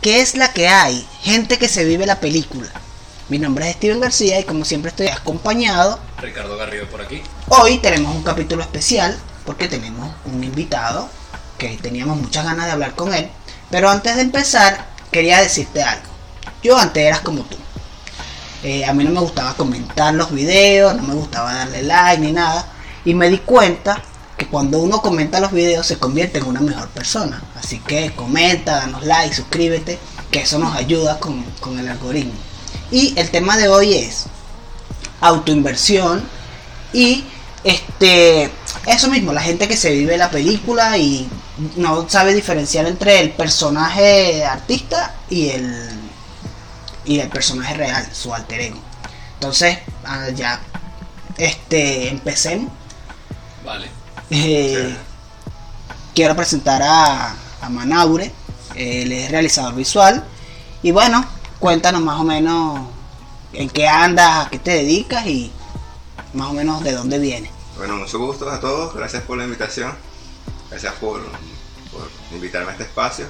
¿Qué es la que hay? Gente que se vive la película. Mi nombre es Steven García y como siempre estoy acompañado. Ricardo Garrido por aquí. Hoy tenemos un capítulo especial porque tenemos un invitado que teníamos muchas ganas de hablar con él. Pero antes de empezar, quería decirte algo. Yo antes eras como tú. Eh, a mí no me gustaba comentar los videos, no me gustaba darle like ni nada. Y me di cuenta cuando uno comenta los videos se convierte en una mejor persona. Así que comenta, danos like, suscríbete, que eso nos ayuda con, con el algoritmo. Y el tema de hoy es autoinversión y este eso mismo, la gente que se vive la película y no sabe diferenciar entre el personaje artista y el y el personaje real, su alter ego. Entonces, ah, ya este empecemos. Vale. Eh, quiero presentar a, a Manaure, él es realizador visual. Y bueno, cuéntanos más o menos en qué andas, a qué te dedicas y más o menos de dónde vienes. Bueno, mucho gusto a todos, gracias por la invitación, gracias por, por invitarme a este espacio.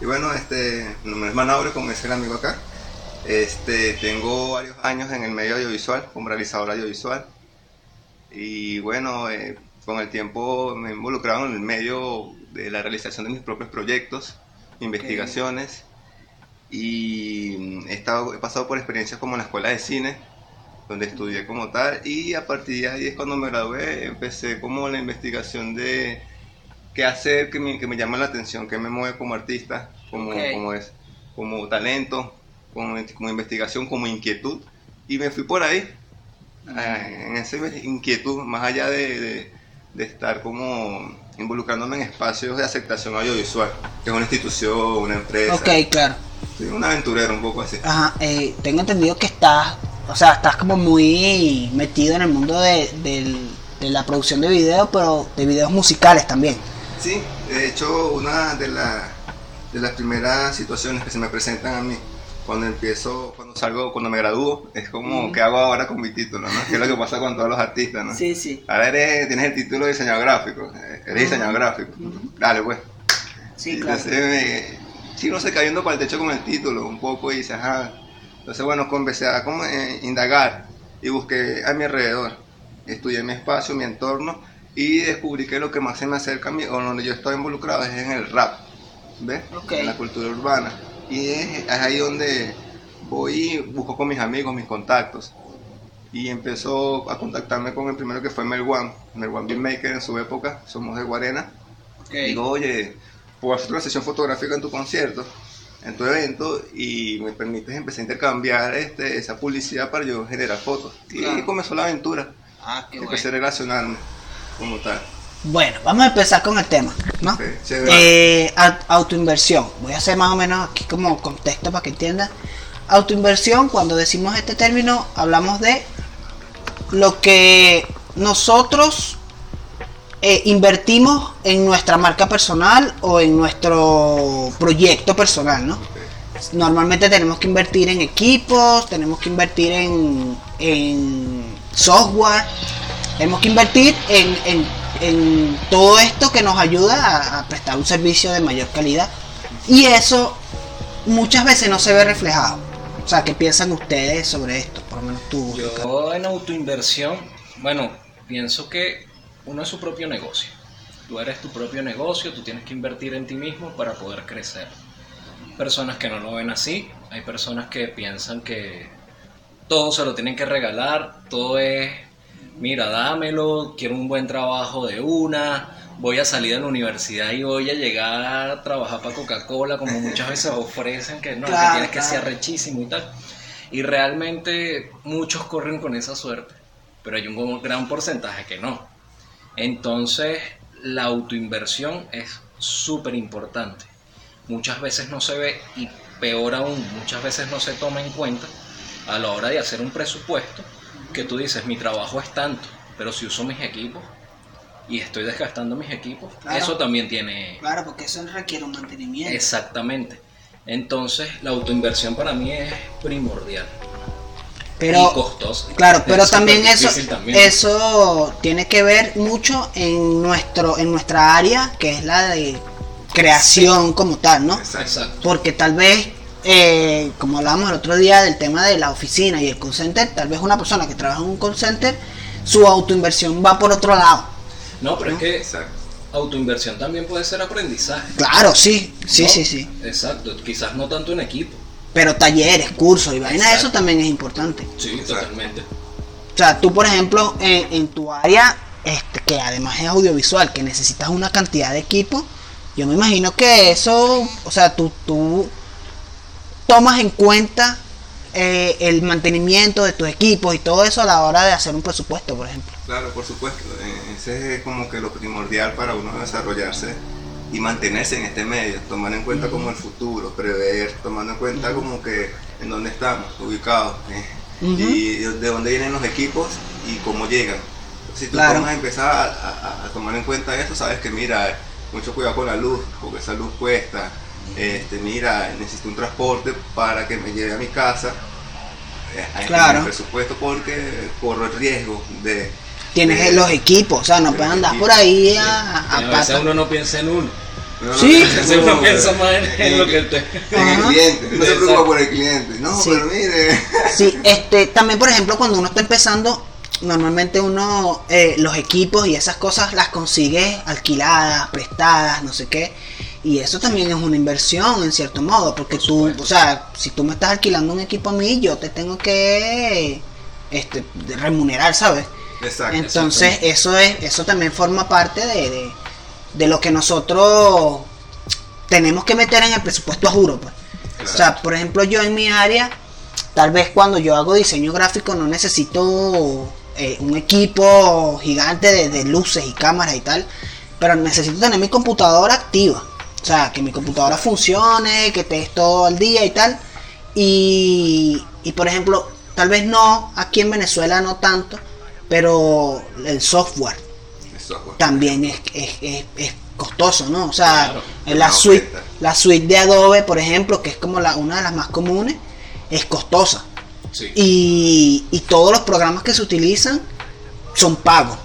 Y bueno, este, mi nombre es Manaure, como es el amigo acá. Este, tengo varios años en el medio audiovisual, como realizador audiovisual. Y bueno, eh, con el tiempo me he involucrado en el medio de la realización de mis propios proyectos, investigaciones. Y he, estado, he pasado por experiencias como en la escuela de cine, donde estudié como tal. Y a partir de ahí es cuando me gradué, empecé como la investigación de qué hacer que me, que me llama la atención, qué me mueve como artista, como, Ok. como, es, como talento, como, como investigación, como inquietud. Y me fui por ahí, eh, en esa inquietud, más allá de, de- de estar como involucrándome en espacios de aceptación audiovisual, que es una institución, una empresa. Ok, claro. Soy un aventurero un poco así. Ajá, eh, tengo entendido que estás, o sea, estás como muy metido en el mundo de, del- de la producción de videos, pero de videos musicales también. Sí, de hecho, una de, la- de las primeras situaciones que se me presentan a mí cuando empiezo, cuando salgo, cuando me gradúo, es como, ¿qué hago ahora con mi título? ¿no? Que es lo que pasa con todos los artistas, ¿no? sí. Ahora eres, tienes el título de diseñador gráfico, eh, eres diseñador gráfico. Dale, pues. Sí, Y claro. Entonces, me, sí, uno se cayendo para el techo con el título un poco y dice, ajá. Entonces, bueno, empecé a como, eh, indagar y busqué a mi alrededor. Estudié mi espacio, mi entorno y descubrí que lo que más se me acerca a mí, o donde yo estoy involucrado, es en el rap, ¿ves? Ok. En la cultura urbana. Y es, ahí donde voy y busco con mis amigos, mis contactos. Y empezó a contactarme con el primero que fue Melwan, Melwan Beatmaker en su época, somos de Guarena. Digo, oye, puedo hacer una sesión fotográfica en tu concierto, en tu evento, y me permites empezar a intercambiar este, esa publicidad para yo generar fotos. Y Claro. ahí comenzó la aventura. Ah, qué Empecé a relacionarme como tal. Bueno, vamos a empezar con el tema, ¿no? Eh, au- autoinversión. Voy a hacer más o menos aquí como contexto para que entiendan. Autoinversión, cuando decimos este término, hablamos de lo que nosotros eh, invertimos en nuestra marca personal o en nuestro proyecto personal, ¿no? Normalmente tenemos que invertir en equipos, tenemos que invertir en, en software, tenemos que invertir en, en- en todo esto que nos ayuda a, a prestar un servicio de mayor calidad. Y eso muchas veces no se ve reflejado. O sea, ¿qué piensan ustedes sobre esto? Por lo menos tú. Ricardo. Yo en autoinversión, bueno, pienso que uno es su propio negocio. Tú eres tu propio negocio, tú tienes que invertir en ti mismo para poder crecer. Personas que no lo ven así, hay personas que piensan que todo se lo tienen que regalar, todo es, mira, dámelo, quiero un buen trabajo de una, voy a salir de la universidad y voy a llegar a trabajar para Coca-Cola, como muchas veces ofrecen que no, Claro, que tienes que ser rechísimo y tal. Y realmente muchos corren con esa suerte, pero hay un gran porcentaje que no. Entonces, la autoinversión es súper importante. Muchas veces no se ve y peor aún, muchas veces no se toma en cuenta a la hora de hacer un presupuesto que tú dices, mi trabajo es tanto, pero si uso mis equipos y estoy desgastando mis equipos, Claro. eso también tiene... Claro, porque eso requiere un mantenimiento. Exactamente. Entonces, la autoinversión para mí es primordial. Pero, y costosa. Claro, pero Es también eso, también. eso tiene que ver mucho en nuestro, en nuestra área, que es la de creación como tal, ¿no? Exacto. Porque tal vez, eh, como hablábamos el otro día del tema de la oficina y el call center, tal vez una persona que trabaja en un call center, su autoinversión va por otro lado. No, pero es que Exacto. autoinversión también puede ser aprendizaje. Claro, sí, sí, ¿no? sí, sí. Exacto, quizás no tanto en equipo. Pero talleres, cursos y Exacto. eso también es importante. Sí, Exacto. totalmente. O sea, tú, por ejemplo, en, en tu área, este, que además es audiovisual, que necesitas una cantidad de equipo, yo me imagino que eso, o sea, tú, tú tomas en cuenta eh, el mantenimiento de tus equipos y todo eso a la hora de hacer un presupuesto, por ejemplo. Claro, por supuesto. eh, Ese es como que lo primordial para uno desarrollarse y mantenerse en este medio, tomar en cuenta como el futuro, prever, tomando en cuenta como que en dónde estamos ubicados eh, Ujú. y de dónde vienen los equipos y cómo llegan. Si tú Claro. tomas a empezar a, a- a tomar en cuenta eso, sabes que mira, mucho cuidado con la luz, porque esa luz cuesta. Este, mira, necesito un transporte para que me lleve a mi casa. eh, en Claro. presupuesto porque corro el riesgo de Tienes de- los equipos, o sea, no de puedes andar equipos. por ahí a, a a veces uno no piensa en uno. No, Sí. no, A veces uno no, piensa más en, en lo que te... en el cliente, no se preocupa por el cliente. No, Sí. pero mire. Sí, este, también por ejemplo cuando uno está empezando, normalmente uno eh, los equipos y esas cosas las consigue alquiladas, prestadas, no sé qué. Y eso también es una inversión en cierto modo, porque Por tú, o sea, si tú me estás alquilando un equipo a mí, yo te tengo que este, remunerar, ¿sabes? Exacto. Entonces eso es, eso también forma parte de, de, de lo que nosotros tenemos que meter en el presupuesto a juro, pues. O sea, por ejemplo, yo en mi área, tal vez cuando yo hago diseño gráfico no necesito eh, un equipo gigante de, de luces y cámaras y tal, pero necesito tener mi computadora activa. O sea, que mi computadora funcione, que esté todo al día y tal. Y, y por ejemplo, tal vez no, aquí en Venezuela no tanto, pero el software El software. también es, es, es- es costoso, ¿no? O sea, Claro, la suite, la suite de Adobe, por ejemplo, que es como la, una de las más comunes, es costosa. Sí. Y, y todos los programas que se utilizan son pagos.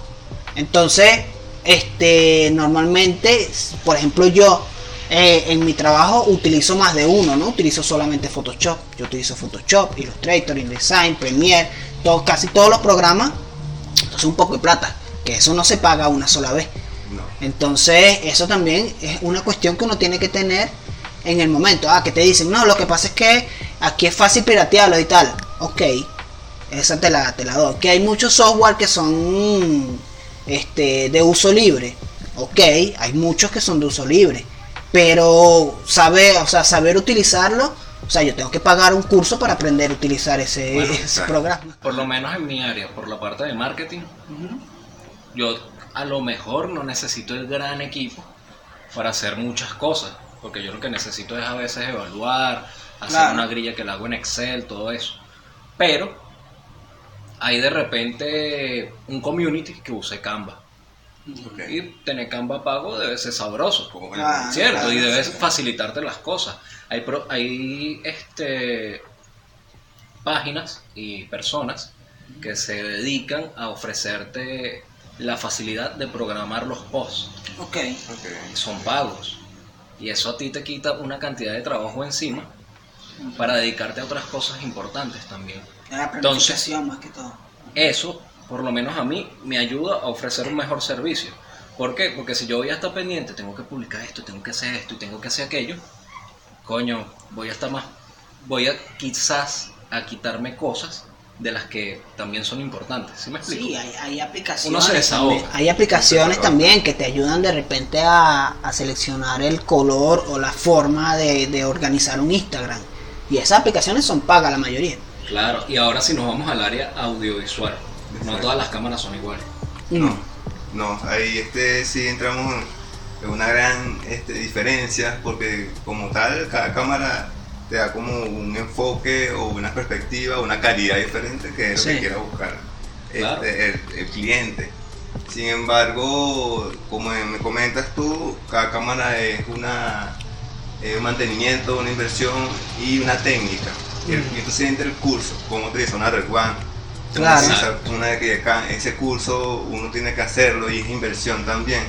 Entonces, este, normalmente, por ejemplo, yo eh, en mi trabajo utilizo más de uno, ¿no? Utilizo solamente Photoshop. Yo utilizo Photoshop, Illustrator, InDesign, Premiere, todo, casi todos los programas. Entonces, un poco de plata, que eso no se paga una sola vez. No. Entonces, eso también es una cuestión que uno tiene que tener en el momento. Ah, que te dicen, no, lo que pasa es que aquí es fácil piratearlo y tal. Ok, esa te la, te la doy. Que hay muchos software que son este, de uso libre. Ok, hay muchos que son de uso libre. Pero saber, o sea, saber utilizarlo, o sea, yo tengo que pagar un curso para aprender a utilizar ese, Bueno, ese exacto. programa. Por lo menos en mi área, por la parte de marketing, yo a lo mejor no necesito el gran equipo para hacer muchas cosas, porque yo lo que necesito es a veces evaluar, hacer Claro. una grilla que la hago en Excel, todo eso. Pero hay de repente un community que use Canva. Ok. Y tener Canva pago debe ser sabroso. ¿Cierto? claro, y debe sí. facilitarte las cosas. Hay, pro- hay este, páginas y personas que se dedican a ofrecerte la facilidad de programar los posts. Ok. Ok. y Son pagos. Y eso a ti te quita una cantidad de trabajo encima para dedicarte a otras cosas importantes también. La Entonces- planificación más que todo. Eso, por lo menos a mí, me ayuda a ofrecer un mejor servicio. ¿Por qué? Porque si yo voy a estar pendiente, tengo que publicar esto, tengo que hacer esto y tengo que hacer aquello, coño, voy a estar más, voy a quizás a quitarme cosas de las que también son importantes. ¿Sí me explico? Sí, hay, hay aplicaciones. Uno se desahoga. también. Hay aplicaciones también que te ayudan de repente a, a seleccionar el color o la forma de, de organizar un Instagram. Y esas aplicaciones son pagas la mayoría. Claro, y ahora si nos vamos al área audiovisual, no todas las cámaras son iguales. No, no, ahí este sí entramos en una gran este, diferencia porque como tal cada cámara te da como un enfoque o una perspectiva, una calidad diferente que es lo que quiera buscar este, el, el cliente. Sin embargo, como me comentas tú, cada cámara es una eh, un mantenimiento, una inversión y una técnica. Y, el- entonces entra el curso, cómo utilizar una Red One. Claro. Una que acá, ese curso uno tiene que hacerlo y es inversión también.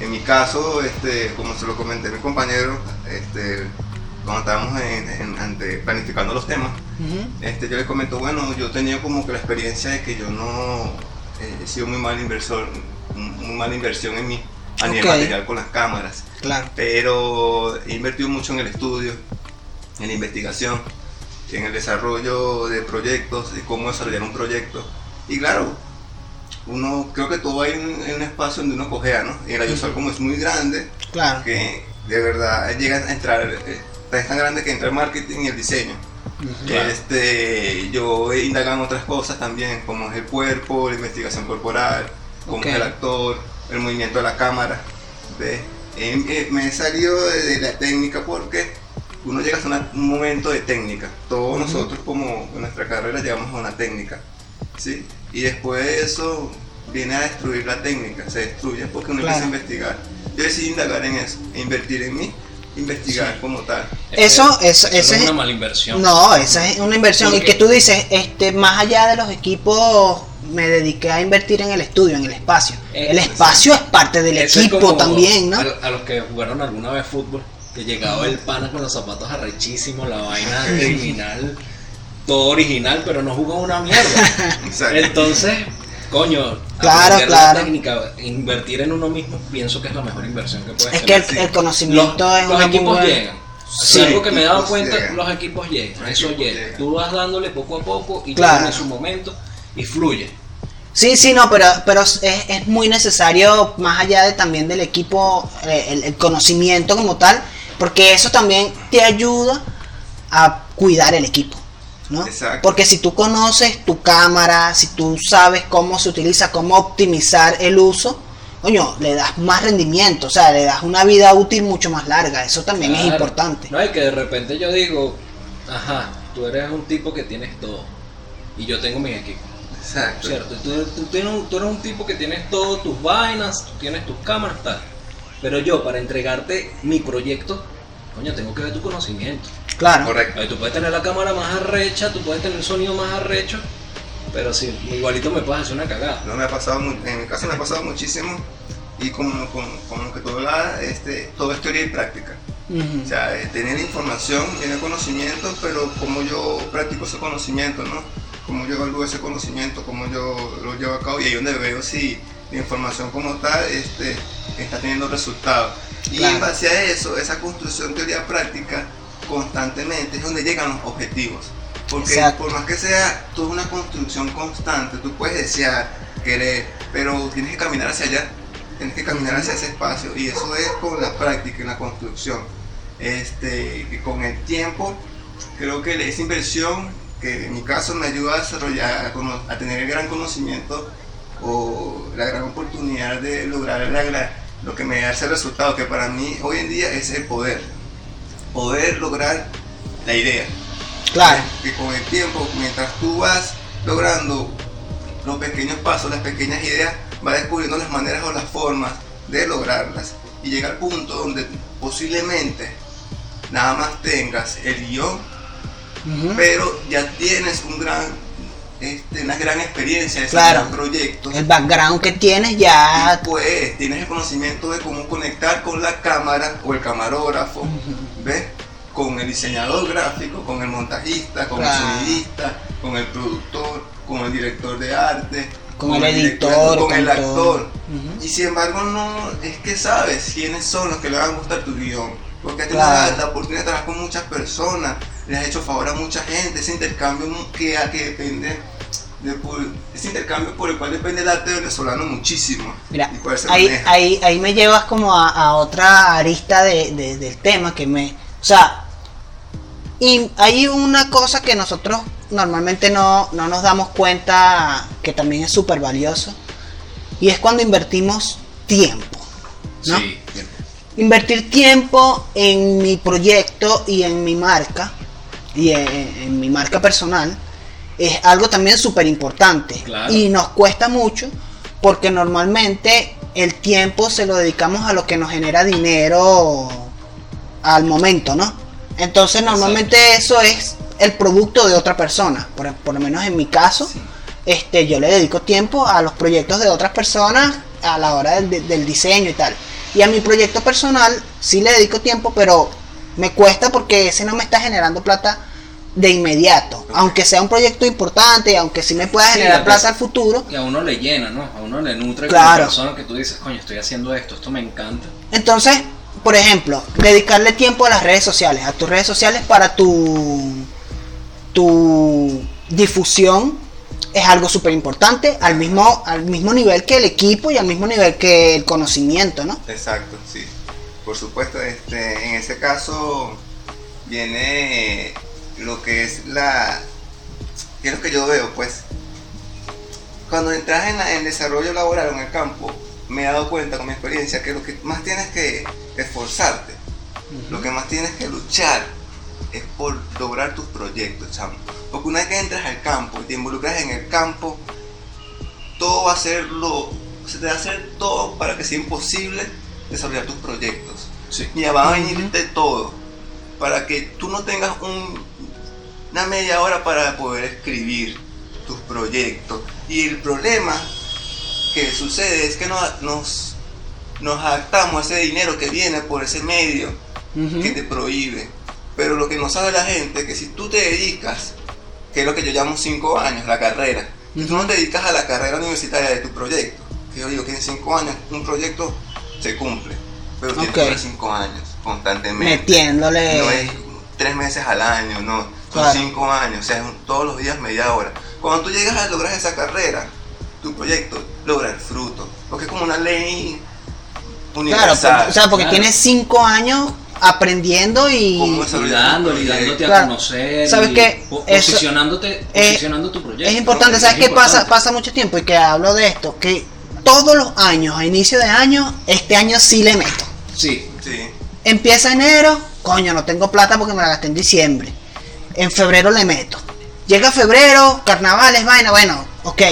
En mi caso, este, como se lo comenté a mi compañero, este, cuando estábamos en- en- ante- planificando los temas, este, yo le comento, bueno, yo tenía como que la experiencia de que yo no eh, he sido muy mal inversor, muy mala inversión en mí a nivel material con las cámaras, Claro. pero he invertido mucho en el estudio, en la investigación, en el desarrollo de proyectos, de cómo desarrollar un proyecto. Y claro, uno creo que todo hay un, un espacio donde uno cogea, ¿no? Y el audiovisual como es muy grande, Claro. que de verdad llegan a entrar, eh, es tan grande que entra el marketing y el diseño. Ujú. Claro. Este, yo he indagado en otras cosas también, como es el cuerpo, la investigación corporal, cómo Ok. es el actor, el movimiento de la cámara. ¿ves? Eh, eh, me he salido de la técnica porque uno llega a una- un momento de técnica. Todos nosotros como en nuestra carrera llegamos a una técnica. ¿sí? Y después de eso viene a destruir la técnica, se destruye porque uno Claro. empieza a investigar. Yo decidí indagar en eso, e invertir en mí, investigar como tal. Eso, eso, Eso es es- una mala inversión. No, esa es una inversión. Y que tú dices, este, más allá de los equipos, me dediqué a invertir en el estudio, en el espacio. Eh, el espacio es parte del equipo como también, ¿no? A, a los que jugaron alguna vez fútbol, que llegaba el pana con los zapatos arrechísimos, la vaina criminal, todo original, pero no jugó una mierda. Exacto. Entonces, coño, Claro, claro. la técnica, invertir en uno mismo, pienso que es la mejor inversión que puedes Es que el, el conocimiento los, es los equipos llegan. Sí. Sí, algo que me he dado cuenta, llegan. los equipos llegan, Los eso equipos llega. llegan. Tú vas dándole poco a poco y Claro. en su momento y fluye. Sí, sí, no, pero, pero es, es muy necesario, más allá de también del equipo, eh, el, el conocimiento como tal, porque eso también te ayuda a cuidar el equipo, ¿no? Exacto. Porque si tú conoces tu cámara, si tú sabes cómo se utiliza, cómo optimizar el uso, coño, le das más rendimiento, o sea, le das una vida útil mucho más larga, eso también es importante. No, y que de repente yo digo, ajá, tú eres un tipo que tienes todo y yo tengo mis equipos, Exacto. ¿cierto? Tú, tú tienes un- tú eres un tipo que tienes todas tus vainas, tú tienes tus cámaras, tal. Pero yo, para entregarte mi proyecto, coño, tengo que ver tu conocimiento. Claro. Correcto. Ahí tú puedes tener la cámara más arrecha, tú puedes tener el sonido más arrecho, pero si igualito me puedes hacer una cagada. No me ha pasado, en mi caso me ha pasado muchísimo y como, como, como que todo, la, este, todo es teoría y práctica. O sea, eh, tener información, tener conocimiento, pero como yo practico ese conocimiento, ¿no? Cómo yo evalúo ese conocimiento, cómo yo lo llevo a cabo y ahí donde veo si la información como tal este, está teniendo resultados. Y Claro. en base a eso, esa construcción teoría práctica constantemente es donde llegan los objetivos. Porque Exacto. por más que sea toda una construcción constante, tú puedes desear, querer, pero tienes que caminar hacia allá, tienes que caminar hacia ese espacio y eso es con la práctica y la construcción. Este, que con el tiempo, creo que esa inversión, que en mi caso me ayuda a desarrollar, a, a tener el gran conocimiento o la gran oportunidad de lograr la lo que me da ese resultado, que para mí hoy en día es el poder. Poder lograr la idea. Claro. Que con el tiempo, mientras tú vas logrando los pequeños pasos, las pequeñas ideas, vas descubriendo las maneras o las formas de lograrlas. Y llega al punto donde posiblemente nada más tengas el guion, pero ya tienes un gran, este, una gran experiencia de Claro. proyectos. El background que tienes ya Pues tienes el conocimiento de cómo conectar con la cámara o el camarógrafo, ¿ves? Con el diseñador gráfico, con el montajista, con Claro. el sonidista, con el productor, con el director de arte, Con el director- editor, con con el todo. actor. Y sin embargo no es que sabes quiénes son los que le van a gustar tu guion. Porque has tenido Claro. la, oportunidad de trabajar con muchas personas, le has hecho favor a mucha gente, ese intercambio que, que depende de ese intercambio por el cual depende el arte venezolano muchísimo. Mira, ahí, ahí, ahí me llevas como a, a otra arista de, de- del tema que me... O sea, y hay una cosa que nosotros normalmente no, no nos damos cuenta que también es súper valioso. Y es cuando invertimos tiempo. ¿no? Sí, Invertir tiempo en mi proyecto y en mi marca y en, en mi marca personal es algo también súper importante. Claro. Y nos cuesta mucho porque normalmente el tiempo se lo dedicamos a lo que nos genera dinero al momento, ¿no? Entonces normalmente eso es el producto de otra persona. Por, por lo menos en mi caso, este, yo le dedico tiempo a los proyectos de otras personas a la hora del, de- del diseño y tal. Y a mi proyecto personal sí le dedico tiempo, pero me cuesta porque ese no me está generando plata de inmediato. Aunque sea un proyecto importante aunque sí me pueda generar cosa- al futuro. Y a uno le llena, ¿no? A uno le nutre Claro. como persona que tú dices, coño, estoy haciendo esto, esto me encanta. Entonces, por ejemplo, dedicarle tiempo a las redes sociales, a tus redes sociales para tu, tu difusión es algo súper importante al mismo, al mismo nivel que el equipo y al mismo nivel que el conocimiento, ¿no? Exacto, sí. Por supuesto, este, en ese caso viene lo que es la... ¿Qué es lo que yo veo? Pues cuando entras en, la- en desarrollo laboral o en el campo, me he dado cuenta con mi experiencia que lo que más tienes que esforzarte, lo que más tienes que luchar es por lograr tus proyectos, chamo. Porque una vez que entras al campo y te involucras en el campo, todo va a ser lo, se te va a hacer todo para que sea imposible desarrollar tus proyectos. Sí. Y va a venir Ujú. de todo, para que tú no tengas un- una media hora para poder escribir tus proyectos. Y el problema que sucede es que nos, nos, nos adaptamos a ese dinero que viene por ese medio que te prohíbe. Pero lo que no sabe la gente es que si tú te dedicas, que es lo que yo llamo cinco años, la carrera, si tú no te dedicas a la carrera universitaria de tu proyecto, que yo digo que en cinco años un proyecto se cumple, pero tiene Ok. que cinco años constantemente. Metiéndole. No es tres meses al año, no, son Claro. cinco años, o sea, es un- todos los días media hora. Cuando tú llegas a lograr esa carrera, tu proyecto logra el fruto, porque es como una ley Claro, universal. porque- o sea, porque Claro. tienes cinco años aprendiendo y. ¿Cómo es? Y dándote a Claro. conocer. ¿Sabes y Eso- posicionándote, Eh, posicionando tu proyecto. Es importante. ¿sabes Es qué pasa? Pasa mucho tiempo y que hablo de esto, que todos los años, a inicio de año, este año sí le meto. Sí, Sí. Empieza enero, coño, no tengo plata porque me la gasté en diciembre. En febrero le meto. Llega febrero, carnavales, vaina, bueno, ok.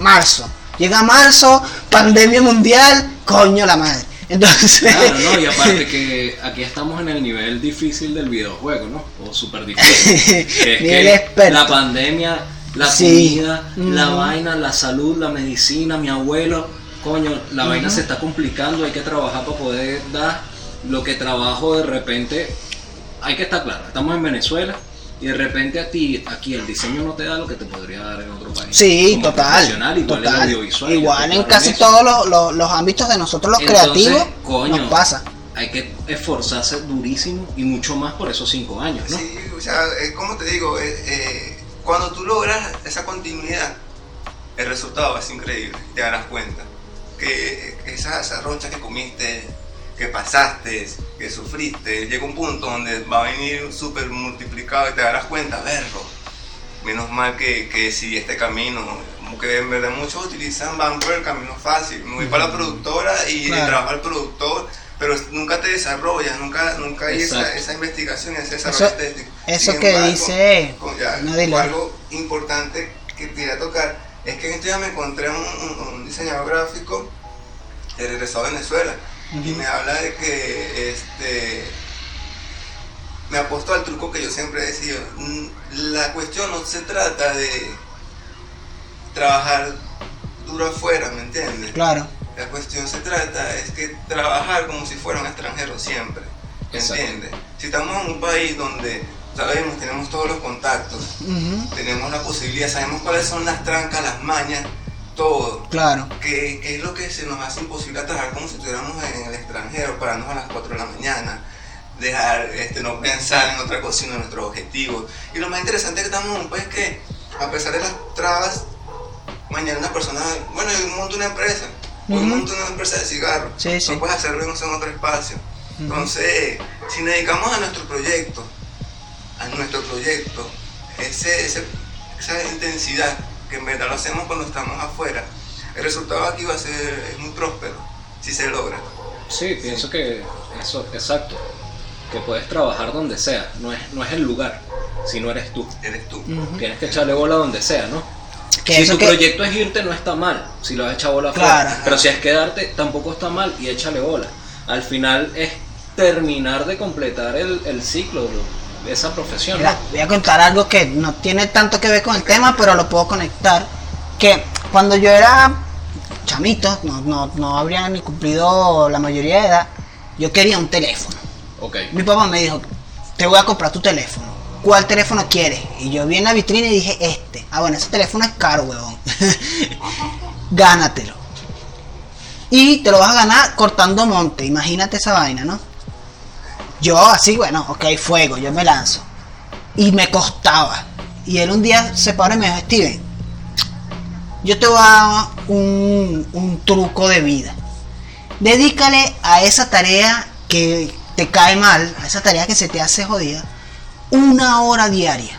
Marzo. Llega marzo, pandemia mundial, coño la madre. Entonces. Claro, ¿no? Y aparte que aquí estamos en el nivel difícil del videojuego, ¿no? O súper difícil. Es Nivel que. La pandemia, la Sí. comida, la Ujú. vaina, la salud, la medicina, mi abuelo, coño, la vaina se está complicando, hay que trabajar para poder dar lo que trabajo de repente. Hay que estar claro, estamos en Venezuela y de repente a ti, aquí el diseño no te da lo que te podría dar en otro país. Sí, Como total. igual total. audiovisual, Igual en casi todos los, los- los ámbitos de nosotros los Entonces, creativos coño, nos pasa. Hay que esforzarse durísimo y mucho más por esos cinco años, ¿no? Sí, o sea, eh, como te digo, eh, eh, cuando tú logras esa continuidad, el resultado es increíble, te darás cuenta. Que esa, esa roncha que comiste, que pasaste, que sufriste, llega un punto donde va a venir súper multiplicado y te darás cuenta, verlo. Menos mal que, que si este camino, como que en verdad muchos utilizan, van por el camino fácil. Me voy para la productora y Claro. trabajo al productor, pero nunca te desarrollas, nunca, nunca hay esa, esa investigación, ese desarrollo Eso- estético. Eso Sin que embargo, dice. con- ya, No, algo importante que quería tocar es que en este día me encontré un, un- un diseñador gráfico de regresado a Venezuela y me habla de que este me apostó al truco que yo siempre decía mm, la cuestión no se trata de trabajar duro afuera ¿me entiendes? Claro. La cuestión se trata es que trabajar como si fuera un extranjero siempre, ¿me entiendes? Si estamos en un país donde sabemos, tenemos todos los contactos, tenemos la posibilidad, sabemos cuáles son las trancas, las mañas, todo, Claro. que, que es lo que se nos hace imposible trabajar como si estuviéramos en el extranjero, pararnos a las 4 de la mañana, dejar, este, no pensar en otra cosa sino en nuestros objetivos. Y lo más interesante es que estamos en un país que, a pesar de las trabas, mañana una persona, bueno, yo monto una empresa, hoy Ujú. monto una empresa de cigarros, Sí, sí. no puedes hacerlo en otro espacio. Entonces, si nos dedicamos a nuestro proyecto, a nuestro proyecto, ese, ese- esa intensidad que en verdad lo hacemos cuando estamos afuera, el resultado aquí va a ser es muy próspero, si se logra. Sí, pienso que eso, exacto. Que puedes trabajar donde sea, no es, no es el lugar, sino eres tú. Eres tú. Ujú. Tienes que echarle bola donde sea, ¿no? Si tu que- proyecto es irte, no está mal. Si lo has echado bola Claro. afuera. Pero si es quedarte, tampoco está mal y échale bola. Al final es terminar de completar el, el ciclo, lo- esa profesión. Mira, voy a contar algo que no tiene tanto que ver con el tema, pero lo puedo conectar. Que cuando yo era chamito, no, no, no habría ni cumplido la mayoría de edad, yo quería un teléfono. Ok. Mi papá me dijo, te voy a comprar tu teléfono. ¿Cuál teléfono quieres? Y yo vi en la vitrina y dije, este. Ah, bueno, ese teléfono es caro, huevón. Gánatelo. Y te lo vas a ganar cortando monte. Imagínate esa vaina, ¿no? Yo así, bueno, ok, fuego, yo me lanzo. Y me costaba. Y él un día se paró y me dijo, Steven, yo te voy a dar un, un truco de vida. Dedícale a esa tarea que te cae mal, a esa tarea que se te hace jodida, una hora diaria.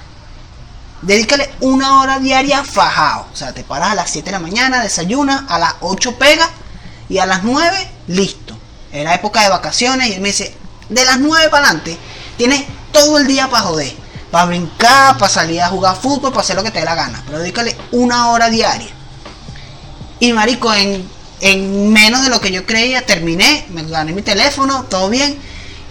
Dedícale una hora diaria fajado. O sea, te paras a las 7 de la mañana, desayunas, a las 8 pegas y a las 9 listo. Era época de vacaciones y él me dice, de las 9 para adelante, tienes todo el día para joder. Para brincar, para salir a jugar fútbol, para hacer lo que te dé la gana. Pero dedícale una hora diaria. Y marico, en, en menos de lo que yo creía, terminé, me gané mi teléfono, todo bien.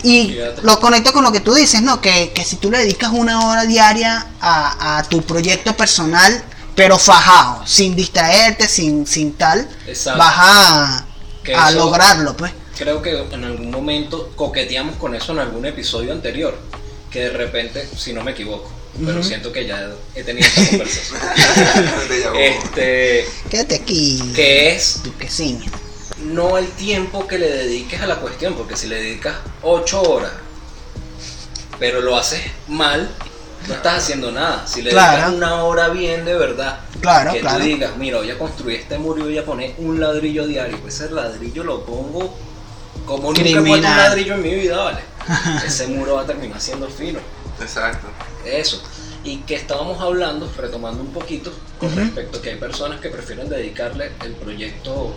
Y lo conecto con lo que tú dices, ¿no? Que, que si tú le dedicas una hora diaria a, a tu proyecto personal, pero fajado, sin distraerte, sin, sin tal, Exacto. vas a, a lograrlo, pues. Creo que en algún momento coqueteamos con eso en algún episodio anterior. Que de repente, si no me equivoco, pero siento que ya he tenido esta conversación. Este, Quédate aquí. que es Duquesina. no el tiempo que le dediques a la cuestión, porque si le dedicas 8 horas, pero lo haces mal, no estás haciendo nada. Si le Claro. dedicas una hora bien de verdad, Claro, que claro. tú digas, mira, voy a construir este muro y voy a poner un ladrillo diario, pues ese ladrillo lo pongo como nunca he puesto un ladrillo en mi vida, ¿vale? ese muro va a terminar siendo fino. Exacto. Eso. Y que estábamos hablando, retomando un poquito, con respecto a que hay personas que prefieren dedicarle el proyecto,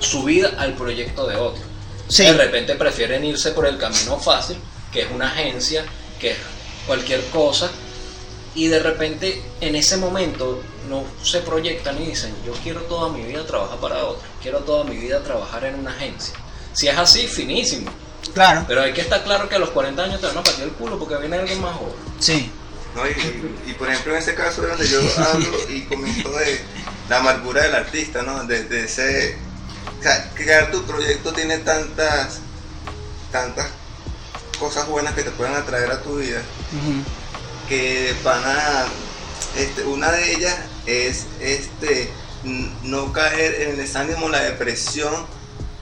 su vida al proyecto de otro. Sí. De repente prefieren irse por el camino fácil, que es una agencia, que es cualquier cosa, y de repente en ese momento no se proyectan y dicen, yo quiero toda mi vida trabajar para otro, quiero toda mi vida trabajar en una agencia. Si es así, finísimo. Claro, Pero hay que estar claro que a los 40 años te van a partir el culo porque viene alguien más joven. sí. ¿no? Y, y- y, por ejemplo en ese caso es donde yo hablo y comento de la amargura del artista, ¿no? De, de ese... O sea, que ya tu proyecto tiene tantas, tantas cosas buenas que te pueden atraer a tu vida, que van a... Este, una de ellas es este no caer en el desánimo, la depresión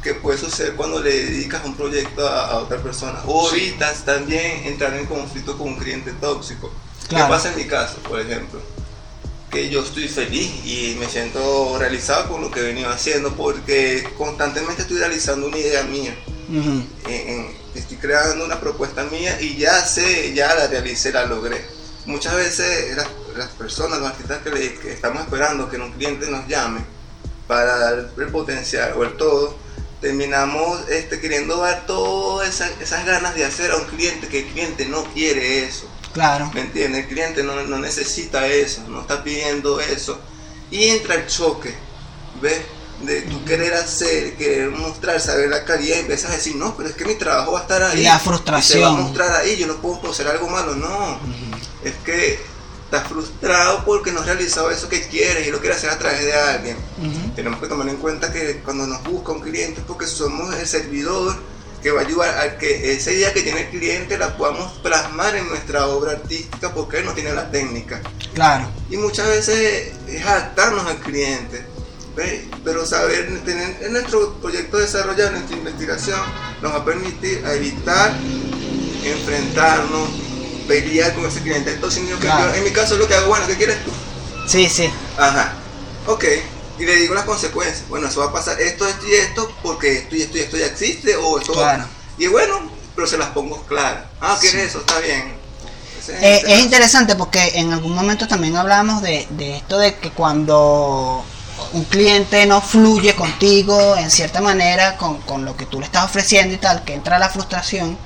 que puede suceder cuando le dedicas un proyecto a, a otra persona. O Sí. evitas también entrar en conflicto con un cliente tóxico. Claro. ¿Qué pasa en mi caso, por ejemplo? Que yo estoy feliz y me siento realizado con lo que he venido haciendo porque constantemente estoy realizando una idea mía. Ujú. En- en- estoy creando una propuesta mía y ya sé, ya la realicé, la logré. Muchas veces las, las personas, los artistas que, le- que estamos esperando que un cliente nos llame para dar el potencial o el todo, terminamos este, queriendo dar todas esas, esas ganas de hacer a un cliente que el cliente no quiere eso. Claro. ¿Me entiendes? El cliente no, no necesita eso, no está pidiendo eso. Y entra el choque, ¿ves? De tu querer hacer, querer mostrar, saber la calidad, y empiezas a decir, no, pero es que mi trabajo va a estar ahí. Y la Y se va a frustración. mostrar ahí, yo no puedo hacer algo malo, no. Es que estás frustrado porque no has realizado eso que quieres y lo quieres hacer a través de alguien. Ujú. Tenemos que tomar en cuenta que cuando nos busca un cliente es porque somos el servidor que va a ayudar a que esa idea que tiene el cliente la podamos plasmar en nuestra obra artística porque él no tiene la técnica. Claro. Y muchas veces es adaptarnos al cliente. ¿ve? Pero saber tener en nuestro proyecto de desarrollar nuestra investigación nos va a permitir evitar enfrentarnos, pelear con ese cliente. Entonces, yo- Claro. yo- en mi caso, lo que hago, bueno, ¿qué quieres tú? Sí, sí. Ajá, ok. Y le digo las consecuencias. Bueno, eso va a pasar esto, esto y esto, porque esto y esto y esto ya existe, o esto va- Claro. Y bueno, pero se las pongo claras. Ah, ¿quieres Sí. eso? Está bien. Ese Eh, es interesante porque en algún momento también hablamos de, de esto de que cuando un cliente no fluye contigo en cierta manera con, con lo que tú le estás ofreciendo y tal, que entra la frustración,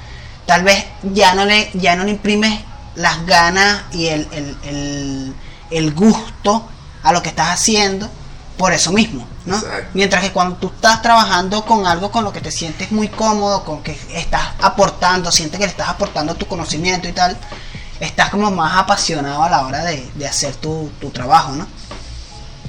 tal vez ya no le, ya no le imprimes las ganas y el, el, el- el gusto a lo que estás haciendo por eso mismo, ¿no? Exacto. Mientras que cuando tú estás trabajando con algo con lo que te sientes muy cómodo, con que estás aportando, sientes que le estás aportando tu conocimiento y tal, estás como más apasionado a la hora de, de hacer tu, tu trabajo, ¿no?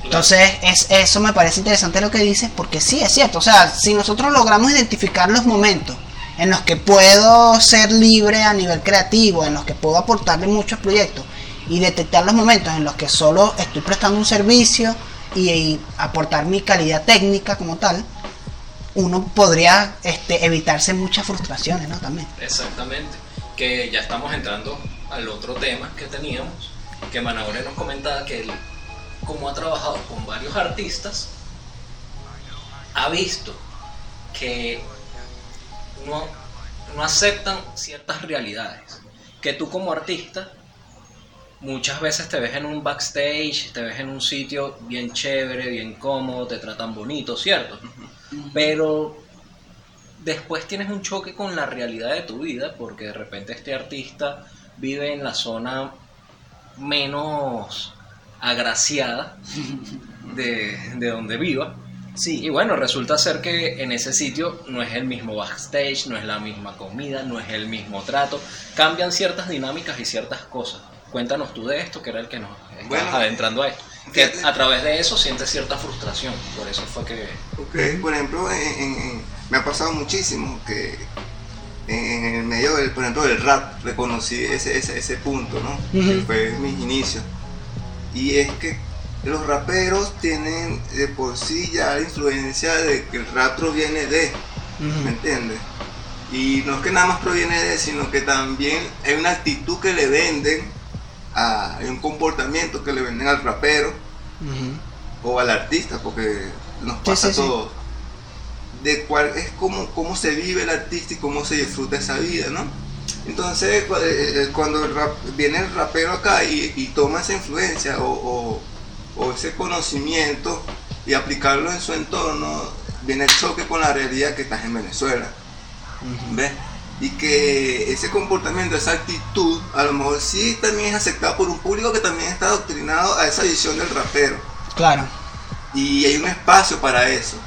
Entonces, es, eso me parece interesante lo que dices, porque sí, es cierto. O sea, si nosotros logramos identificar los momentos en los que puedo ser libre a nivel creativo, en los que puedo aportarle muchos proyectos, y detectar los momentos en los que solo estoy prestando un servicio y, y aportar mi calidad técnica como tal, uno podría este, evitarse muchas frustraciones, ¿no? También. Exactamente. Que ya estamos entrando al otro tema que teníamos, que Manaure nos comentaba que él, como ha trabajado con varios artistas, ha visto que no, no aceptan ciertas realidades. Que tú como artista muchas veces te ves en un backstage, te ves en un sitio bien chévere, bien cómodo, te tratan bonito, ¿cierto? Pero después tienes un choque con la realidad de tu vida porque de repente este artista vive en la zona menos agraciada de, de donde viva. Sí. Y bueno, resulta ser que en ese sitio no es el mismo backstage, no es la misma comida, no es el mismo trato. Cambian ciertas dinámicas y ciertas cosas. Cuéntanos tú de esto, que era el que nos estabas Bueno, adentrando a esto. Que a través de eso sientes cierta frustración. Por eso fue que... Ok, Por ejemplo, en- en- en- me ha pasado muchísimo que en, el medio del, por ejemplo, del rap reconocí ese, ese, ese punto, ¿no? Que Ujú. fue mis inicios. Y es que los raperos tienen de por sí ya la influencia de que el rap proviene de, ¿me Ujú. entiendes? Y no es que nada más proviene de, sino que también hay una actitud que le venden, a, hay un comportamiento que le venden al rapero o al artista, porque nos Sí, pasa sí, sí. todo. De cuál es cómo, cómo se vive el artista y cómo se disfruta esa vida, ¿no? Entonces, eh, eh, cuando el rap- viene el rapero acá y, y toma esa influencia o, o- o ese conocimiento y aplicarlo en su entorno, viene el choque con la realidad que estás en Venezuela. ¿Ves? Y que ese comportamiento, esa actitud, a lo mejor sí también es aceptado por un público que también está adoctrinado a esa visión del rapero. Claro. Y hay un espacio para eso,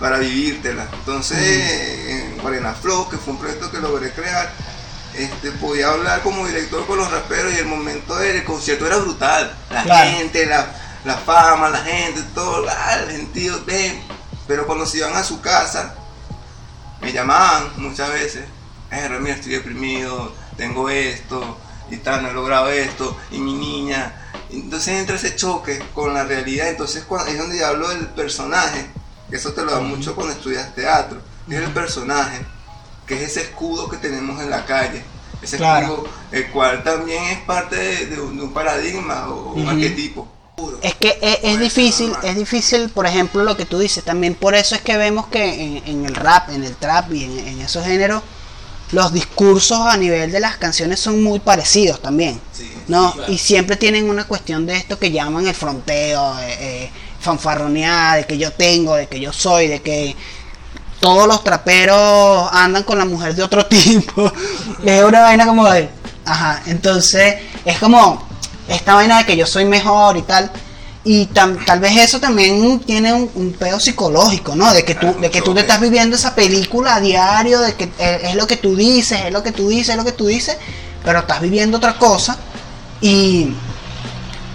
para vivírtela. Entonces, en Guarena Flow, que fue un proyecto que logré crear, este, podía hablar como director con los raperos y el momento del concierto era brutal. La Claro. gente, la, la fama, la gente, todo, ah, el sentido, ven. Pero cuando se iban a su casa, me llamaban muchas veces, eh, Ramiro, estoy deprimido, tengo esto, y tal, no he logrado esto, y mi niña. Entonces entra ese choque con la realidad, entonces cuando, es donde yo hablo del personaje, que eso te lo da mucho cuando estudias teatro, es el personaje, que es ese escudo que tenemos en la calle, ese Claro. escudo, el cual también es parte de, de un, de un paradigma o un arquetipo. Es que es, es difícil, es difícil, por ejemplo, lo que tú dices. También por eso es que vemos que en, en el rap, en el trap y en, en esos géneros, los discursos a nivel de las canciones son muy parecidos también. Sí. ¿no? claro. Y siempre tienen una cuestión de esto que llaman el fronteo, eh, eh, fanfarronear, de que yo tengo, de que yo soy, de que todos los traperos andan con la mujer de otro tipo. es una vaina como de. Ajá, entonces es como esta vaina de que yo soy mejor y tal. Y tam- tal vez eso también tiene un, un pedo psicológico, ¿no? De que tú, de que tú te estás viviendo esa película a diario, de que eh, es lo que tú dices, es lo que tú dices, es lo que tú dices, pero estás viviendo otra cosa y,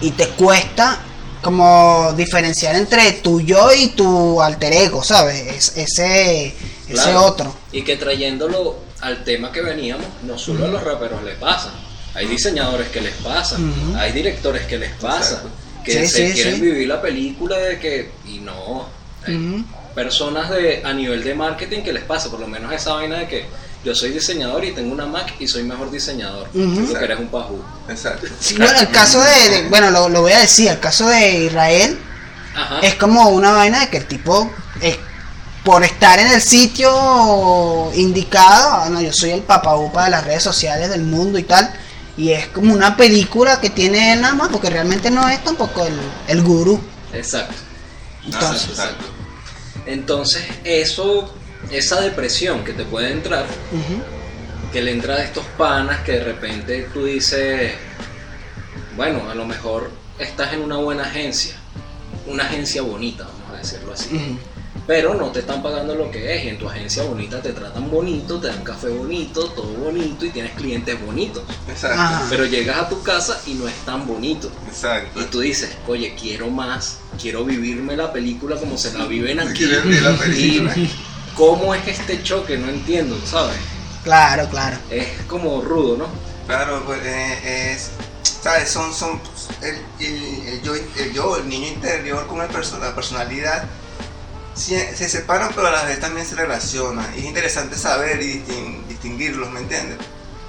y te cuesta como diferenciar entre tu yo y tu alter ego, ¿sabes? Es- ese, ese otro. Y que trayéndolo al tema que veníamos, no solo a los raperos les pasa. Hay diseñadores que les pasa, hay directores que les pasa, Exacto. que Sí, se sí, quieren sí. vivir la película de que... Y no, hay personas de a nivel de marketing que les pasa, por lo menos esa vaina de que yo soy diseñador y tengo una Mac y soy mejor diseñador. Ujú. Tú que eres un pajú. Exacto. Sí, bueno, el caso de, de- bueno, lo, lo voy a decir, el caso de Israel Ajá. es como una vaina de que el tipo, por estar en el sitio indicado, ah, no, yo soy el papaupa de las redes sociales del mundo y tal, y es como una película que tiene él nada más, porque realmente no es tampoco el, el gurú. Exacto. Entonces- Exacto. Entonces, eso, esa depresión que te puede entrar, que le entra de estos panas que de repente tú dices, bueno, a lo mejor estás en una buena agencia, una agencia bonita, vamos a decirlo así. Pero no te están pagando lo que es. Y en tu agencia bonita te tratan bonito, te dan café bonito, todo bonito y tienes clientes bonitos. Exacto. Pero llegas a tu casa y no es tan bonito. Exacto. Y tú dices, oye, quiero más, quiero vivirme la película como se la viven aquí. La Y película. cómo es este choque, no entiendo, ¿sabes? Claro, claro. Es como rudo, ¿no? Claro, pues eh, es, ¿sabes? Son, son el, el- el yo, el yo, el niño interior con el perso- la personalidad se, se separan, pero a la vez también se relacionan. Y es interesante saber y distin- distinguirlos, ¿me entiendes?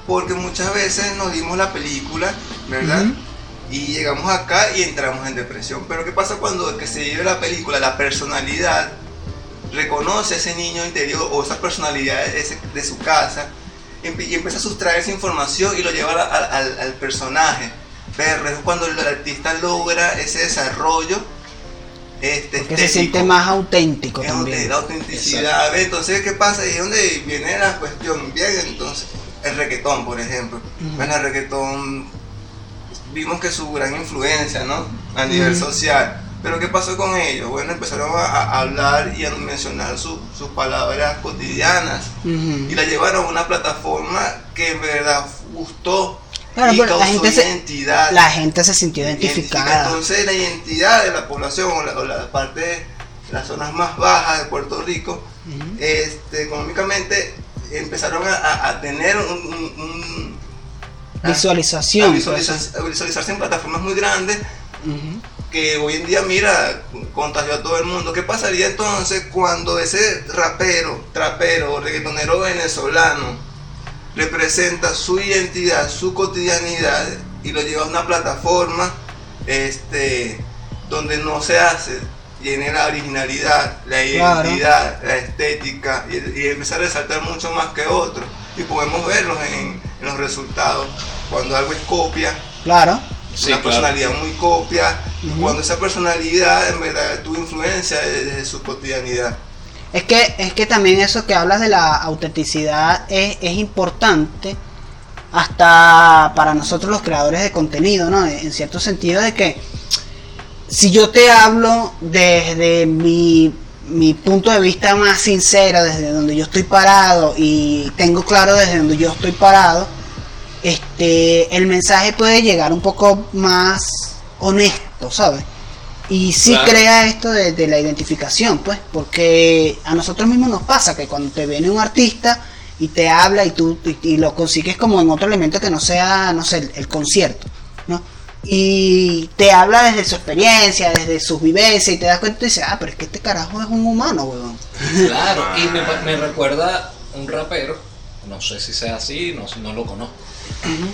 Porque muchas veces nos dimos la película, ¿verdad? Ujú. Y llegamos acá y entramos en depresión. Pero ¿qué pasa cuando que se vive la película, la personalidad, reconoce ese niño interior o esa personalidad de, su casa y empieza a sustraer esa información y lo lleva al, al personaje? Pero es cuando el artista logra ese desarrollo este, Que se siente más auténtico también. la autenticidad. Entonces, ¿qué pasa? Y es donde viene la cuestión. Bien, entonces, el reggaetón, por ejemplo. Bueno, el reggaetón, vimos que su gran influencia, ¿no? A nivel social. Pero ¿qué pasó con ellos? Bueno, empezaron a, a hablar y a mencionar su- sus palabras cotidianas. Y la llevaron a una plataforma que en verdad gustó Claro, y pero la gente se- identidad. La gente se sintió Identifica. identificada. Entonces la identidad de la población o la, o la parte de las zonas más bajas de Puerto Rico, este, económicamente empezaron a, a- a tener un, un- un- a- Visualización. a pues. a visualizarse en plataformas muy grandes que hoy en día, mira, contagió a todo el mundo. ¿Qué pasaría entonces cuando ese rapero, trapero reggaetonero venezolano representa su identidad, su cotidianidad y lo lleva a una plataforma este, donde no se hace, tiene la originalidad, la Claro. identidad, la estética y, y empieza a resaltar mucho más que otros? Y podemos verlos en, en los resultados. Cuando algo es copia, Claro. Sí, una claro. personalidad muy copia, cuando esa personalidad en verdad tuvo influencia desde su cotidianidad. Es que, es que también eso que hablas de la autenticidad es, es importante hasta para nosotros los creadores de contenido, ¿no? En cierto sentido de que si yo te hablo desde mi, mi punto de vista más sincero, desde donde yo estoy parado y tengo claro desde donde yo estoy parado, este, el mensaje puede llegar un poco más honesto, ¿sabes? Y sí Claro. crea esto de, de la identificación, pues, porque a nosotros mismos nos pasa que cuando te viene un artista y te habla y tú y, y lo consigues como en otro elemento que no sea, no sé, el, el concierto, ¿no? Y te habla desde su experiencia, desde sus vivencias y te das cuenta y dices, ah, pero es que este carajo es un humano, weón. Claro, y me, me recuerda un rapero, no sé si sea así, no, no lo conozco,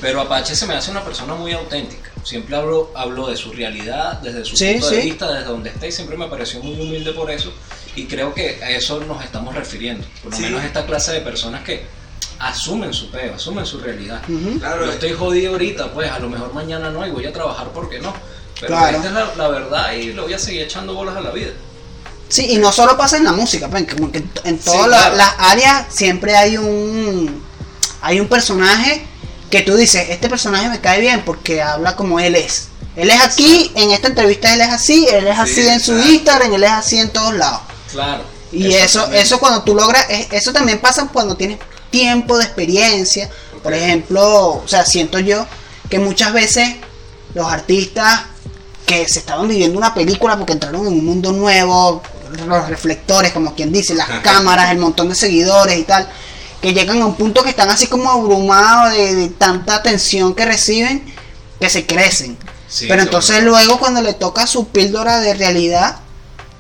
pero Apache se me hace una persona muy auténtica. Siempre hablo, hablo de su realidad, desde su Sí, punto de sí. vista, desde donde está, y siempre me pareció muy humilde por eso. Y creo que a eso nos estamos refiriendo. Por lo Sí. menos esta clase de personas que asumen su peo, asumen su realidad. Ujú. Claro, Yo estoy jodido ahorita, pues a lo mejor mañana no y voy a trabajar porque no. Pero Claro. esta es la, la verdad y le voy a seguir echando bolas a la vida. Sí, y no solo pasa en la música, pues, en, en Sí, todas la- claro. las áreas siempre hay un hay un personaje que tú dices, este personaje me cae bien porque habla como él es. Él es aquí, en esta entrevista él es así, él es Sí, así en su. Instagram, él es así en todos lados. Claro. Y eso, eso cuando tú logras, es- eso también pasa cuando tienes tiempo de experiencia. Por ejemplo, o sea, siento yo que muchas veces los artistas que se estaban viviendo una película porque entraron en un mundo nuevo, los reflectores, como quien dice, las cámaras, el montón de seguidores y tal, que llegan a un punto que están así como abrumados de, de tanta atención que reciben, que se crecen. Sí, Pero entonces bueno. luego cuando le toca su píldora de realidad,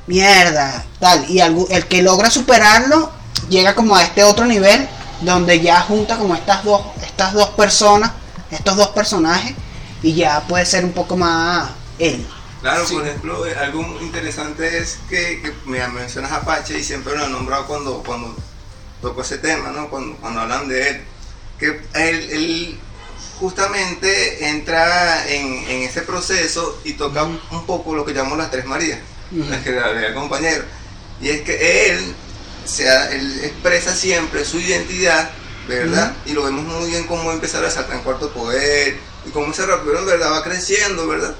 mierda, tal. Y algu- el que logra superarlo llega como a este otro nivel donde ya junta como estas dos, estas dos personas, estos dos personajes, y ya puede ser un poco más él. Claro, Sí. por ejemplo, eh, algo interesante es que, que me mencionas Apache y siempre lo he nombrado cuando, cuando toco ese tema, ¿no? Cuando, cuando hablan de él. Que él, él justamente entra en, en ese proceso y toca Ujú. un poco lo que llamamos las tres Marías, Ujú. las que le hablé al compañero. Y es que él, sea, él expresa siempre su identidad, ¿verdad? Y lo vemos muy bien cómo empezar a saltar en cuarto poder y cómo ese rapero en verdad va creciendo, ¿verdad?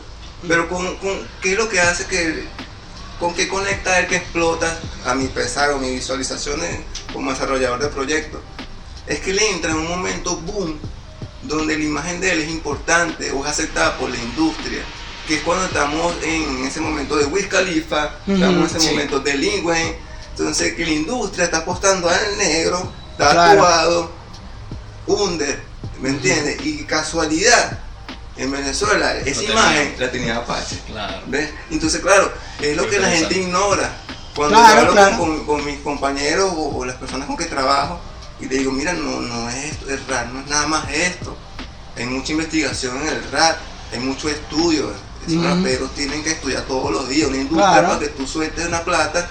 Pero con, con- ¿qué es lo que hace que con qué conecta el que explota a mi pesar o mis visualizaciones como desarrollador de proyectos. Es que le entra en un momento boom donde la imagen de él es importante o es aceptada por la industria. Que es cuando estamos en ese momento de Wiz Khalifa, estamos en ese sí. momento de Lin Wayne. Entonces que la industria está apostando al negro, Claro. tatuado, under, ¿me entiendes? Y casualidad, en Venezuela, esa imagen la tenía Apache. Claro. ¿Ves? Entonces, claro, es lo que la gente ignora. Cuando Claro, yo hablo claro. con, mis compañeros o, o las personas con que trabajo y le digo, mira, no, no es esto, el rap no es nada más esto. Hay mucha investigación en el rap, hay mucho estudio. Esos raperos tienen que estudiar todos los días, una industria Claro. para que tú sueltes una plata.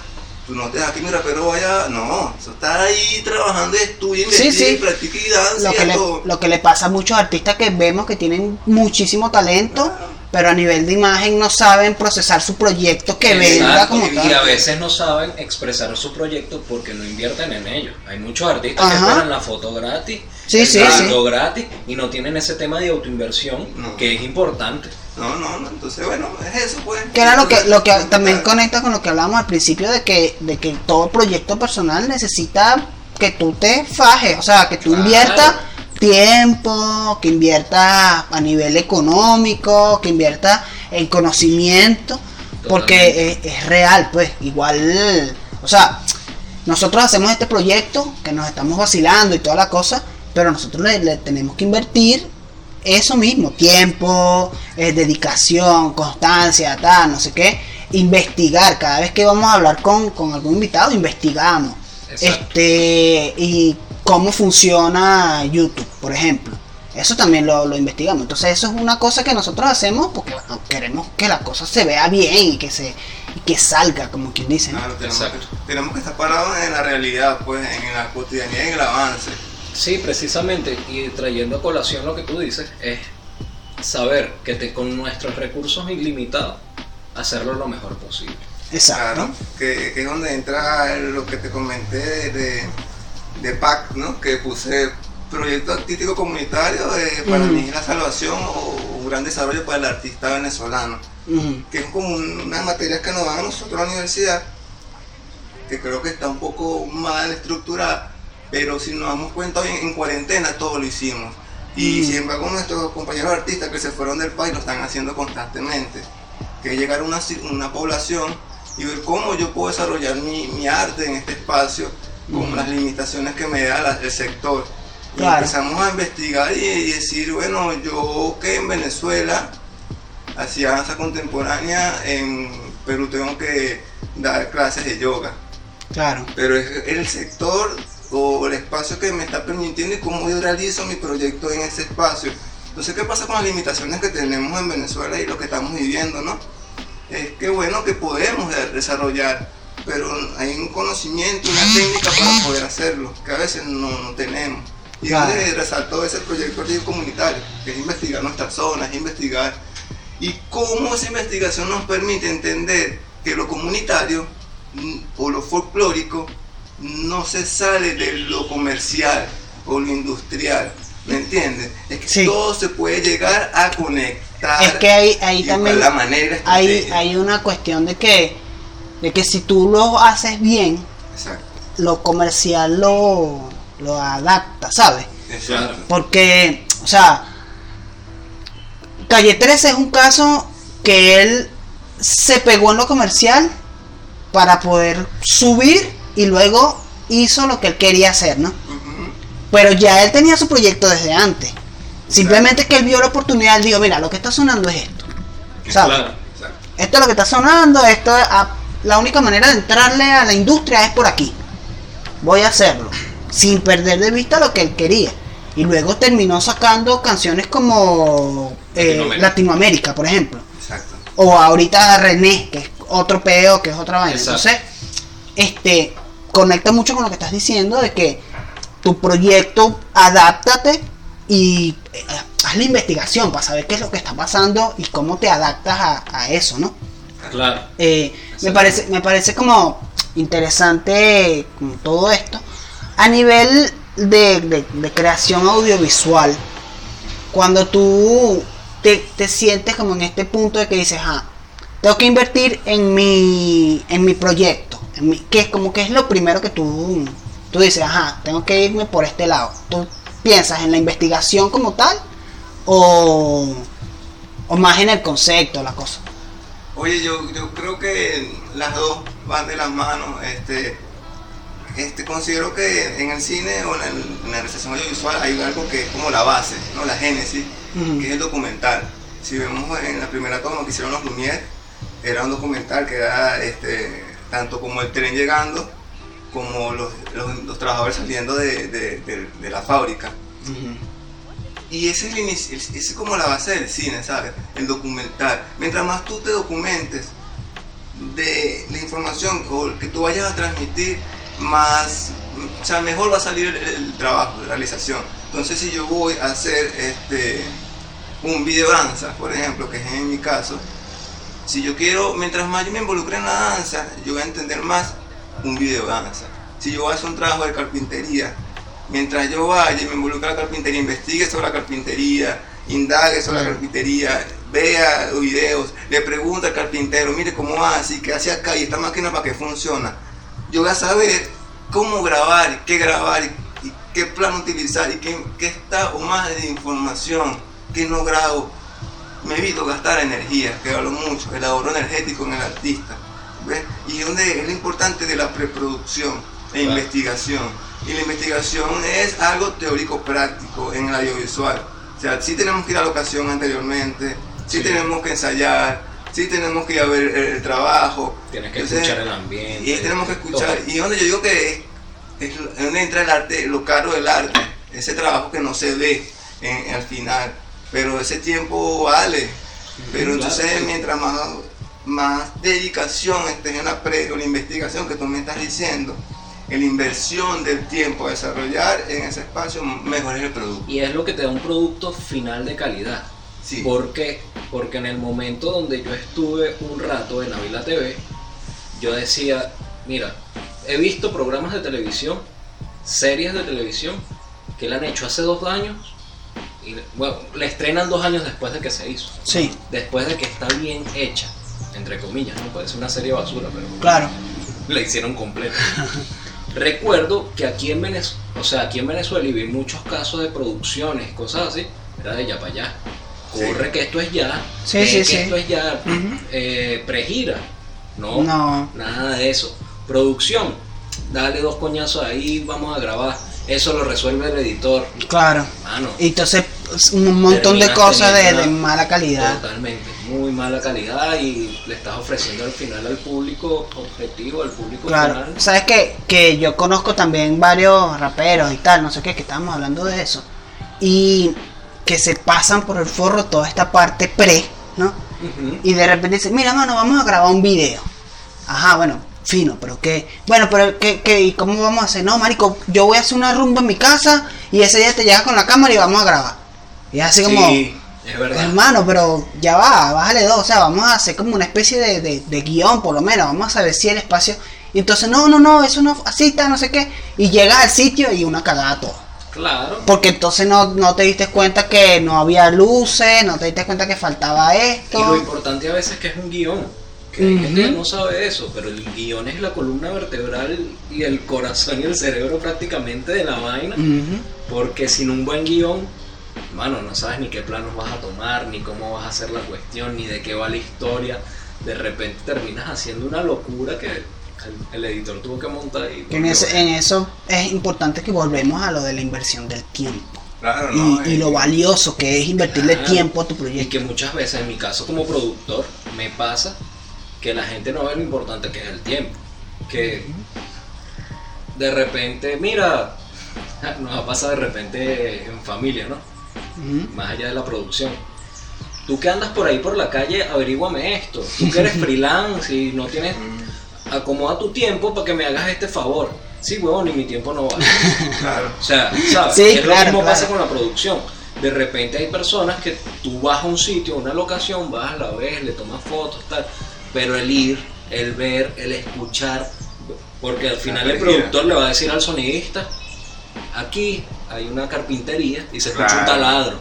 Tú no te das que mi rapero vaya, no, eso está ahí trabajando, estudia, Sí, sí. y practica y danza Lo y que, le, lo que le pasa a muchos artistas que vemos que tienen muchísimo talento, pero a nivel de imagen no saben procesar su proyecto que venda Exacto, como y, y tal. a veces no saben expresar su proyecto porque no invierten en ello. Hay muchos artistas que esperan la foto gratis, Sí, el sí, gratis y no tienen ese tema de autoinversión No. que es importante. No, no, no, entonces bueno, es eso pues. Que era lo que, lo que también conecta con lo que hablábamos al principio de que, de que todo proyecto personal necesita que tú te fajes, o sea, que tú Claro. inviertas tiempo, que inviertas a nivel económico, que inviertas en conocimiento, porque es, es real, pues, igual, o sea, nosotros hacemos este proyecto que nos estamos vacilando y toda la cosa, pero nosotros le, le tenemos que invertir eso mismo, tiempo, eh, dedicación, constancia, tal, no sé qué, investigar, cada vez que vamos a hablar con, con algún invitado, investigamos. Exacto. Este, y cómo funciona YouTube, por ejemplo. Eso también lo, lo investigamos. Entonces eso es una cosa que nosotros hacemos porque bueno, queremos que la cosa se vea bien y que se y que salga, como quien dice. ¿no? Claro, tenemos, que, tenemos que estar parados en la realidad, pues, en la cotidianidad y en el avance. Sí, precisamente, y trayendo a colación lo que tú dices, es saber que te, con nuestros recursos ilimitados, hacerlo lo mejor posible. Exacto. Claro, que, que es donde entra lo que te comenté de, de, de PAC, ¿no? Que puse proyecto artístico comunitario, para mí es la salvación o un gran desarrollo para el artista venezolano. Que es como un- unas materias que nos dan a nosotros a la universidad, que creo que está un poco mal estructurada, pero si nos damos cuenta hoy en, en cuarentena todo lo hicimos. Y Mm. sin embargo nuestros compañeros artistas que se fueron del país lo están haciendo constantemente, que es llegar a una, una población y ver cómo yo puedo desarrollar mi, mi arte en este espacio con Mm. las limitaciones que me da la- el sector. Y Claro. empezamos a investigar y, y decir, bueno, yo que en Venezuela hacía danza contemporánea, en Perú tengo que dar clases de yoga. Claro. Pero es el sector o el espacio que me está permitiendo y cómo yo realizo mi proyecto en ese espacio. Entonces, ¿qué pasa con las limitaciones que tenemos en Venezuela y lo que estamos viviendo, no? Es que bueno que podemos de- desarrollar, pero hay un conocimiento, una técnica para poder hacerlo, que a veces no, no tenemos. Y Claro. resaltó ese proyecto comunitario, que es investigar nuestras zonas, es investigar y cómo esa investigación nos permite entender que lo comunitario mm, o lo folclórico no se sale de lo comercial o lo industrial. ¿Me entiendes? Es que Sí. todo se puede llegar a conectar. Es que ahí, ahí también es la manera hay, hay una cuestión de que, de que si tú lo haces bien, Exacto. lo comercial lo, lo adapta, ¿sabes? Exacto. Porque, o sea, Calle 13 es un caso que él se pegó en lo comercial para poder subir y luego hizo lo que él quería hacer, ¿no? Pero ya él tenía su proyecto desde antes. Simplemente que él vio la oportunidad, él dijo, mira, lo que está sonando es esto. ¿Sabes? Claro. Esto es lo que está sonando, esto a- la única manera de entrarle a la industria es por aquí. Voy a hacerlo, sin perder de vista lo que él quería. Y luego terminó sacando canciones como eh, Latinoamérica. Latinoamérica, por ejemplo. Exacto. O ahorita René, que es otro peo, que es otra vaina. Exacto. Entonces, este, conecta mucho con lo que estás diciendo de que tu proyecto, adáptate y eh, haz la investigación para saber qué es lo que está pasando y cómo te adaptas a, a eso, ¿no? Claro. Eh, me parece me parece como interesante como todo esto a nivel de, de- de creación audiovisual cuando tú te, te sientes como en este punto de que dices ah tengo que invertir en mi, en mi proyecto. Que es como que es lo primero que tú, tú dices, ajá, tengo que irme por este lado. ¿Tú piensas en la investigación como tal o, o más en el concepto, la cosa? Oye, yo, yo creo que las dos van de las manos. Este, este, considero que en el cine o en, el, en la realización audiovisual hay algo que es como la base, ¿no? la génesis, que es el documental. Si vemos en la primera toma que hicieron los Lumière, era un documental que era este, tanto como el tren llegando, como los, los- los trabajadores saliendo de, de- de- de la fábrica. Y ese es, el inicio- ese es como la base del cine, ¿sabes? El documental. Mientras más tú te documentes de la información que tú vayas a transmitir, más, o sea, mejor va a salir el, el trabajo de realización. Entonces, si yo voy a hacer este un video danza, por ejemplo, que es en mi caso, si yo quiero, mientras más yo me involucre en la danza, yo voy a entender más un video danza. Si yo voy a hacer un trabajo de carpintería, mientras yo vaya y me involucre en la carpintería, investigue sobre la carpintería, indague sobre la carpintería, vea videos, le pregunta al carpintero, mire cómo hace qué hace acá y esta máquina para qué funciona. Yo voy a saber cómo grabar, qué grabar y, y qué plan utilizar y qué, qué está o más de información que no grabo me evito gastar energía, que hablo mucho, el ahorro energético en el artista. ¿ves? Y donde es lo importante de la preproducción e Claro. investigación. Y la investigación es algo teórico práctico en el audiovisual. O sea, sí tenemos que ir a locación anteriormente, sí, Sí. tenemos que ensayar, sí tenemos que ir a ver el, el trabajo. Tienes que Entonces, escuchar el ambiente. Y tenemos que escuchar. todo. Y donde yo digo que es, es donde entra el arte, lo caro del arte, ese trabajo que no se ve en- al final. Pero ese tiempo vale. Pero entonces, mientras más, más dedicación estés en la pre o la investigación que tú me estás diciendo, en la inversión del tiempo a desarrollar en ese espacio, mejor es el producto. Y es lo que te da un producto final de calidad. Sí. ¿Por qué? Porque en el momento donde yo estuve un rato en Avila TV, yo decía, mira, he visto programas de televisión, series de televisión, que la han hecho hace dos años, y bueno, la estrenan dos años después de que se hizo, Sí, después de que está bien hecha, entre comillas, no puede ser una serie basura, pero claro. la hicieron completa. Recuerdo que aquí en Venezuela, o sea, aquí en Venezuela y vi muchos casos de producciones, cosas así, era de ya para allá. Corre Sí. que esto es ya, Sí, ve sí, que sí. esto es ya, eh, pregira. No, No. nada de eso. Producción, dale dos coñazos ahí, vamos a grabar. Eso lo resuelve el editor. Claro. Mano, Y entonces un montón de cosas de, mala calidad. totalmente, muy mala calidad y le estás ofreciendo al final al público objetivo, al público Claro, final. sabes que, que yo conozco también varios raperos y tal, no sé qué, que estábamos hablando de eso. Y que se pasan por el forro toda esta parte pre, ¿no? Y de repente dicen, mira mano, vamos a grabar un video. Ajá, bueno, fino, pero qué. Bueno, pero qué, qué, ¿y cómo vamos a hacer? No, marico, yo voy a hacer una rumba en mi casa y ese día te llegas con la cámara y vamos a grabar. Y es así como, Sí, es verdad. hermano, pero ya va, bájale dos, o sea, vamos a hacer como una especie de, de, de guion por lo menos, vamos a saber si el espacio... Y entonces, no, no, no, eso no, así está, no sé qué. Y llegas al sitio y una cagada todo. Claro. Porque entonces no, no te diste cuenta que no había luces, no te diste cuenta que faltaba Y lo esto. importante a veces es que es un guion. Que hay Ujú. gente que no sabe eso, pero el guion es la columna vertebral y el corazón y el cerebro prácticamente de la vaina. Porque sin un buen guion, mano, no sabes ni qué planos vas a tomar, ni cómo vas a hacer la cuestión, ni de qué va la historia. De repente terminas haciendo una locura que el, el editor tuvo que montar y... En, eso es importante que volvemos a lo de la inversión del tiempo. Claro, Y, ¿no? y Eh, lo valioso que es invertirle Claro. tiempo a tu Y proyecto. que muchas veces, en mi caso como productor, me pasa que la gente no ve lo importante que es el tiempo. Que de repente, mira, nos ha pasado de repente en familia, ¿no? Más allá de la producción. Tú que andas por ahí por la calle, averíguame esto. Tú que eres freelance y no tienes... Acomoda tu tiempo para que me hagas este favor. Sí, huevón, y mi tiempo no vale. Claro. O sea, ¿sabes? Sí, es lo claro, mismo claro. pasa con la producción. De repente hay personas que tú vas a un sitio, a una locación, vas, la ves, le tomas fotos, tal. Pero el ir, el ver, el escuchar, porque al final el productor le va a decir al sonidista, aquí hay una carpintería y se escucha un taladro.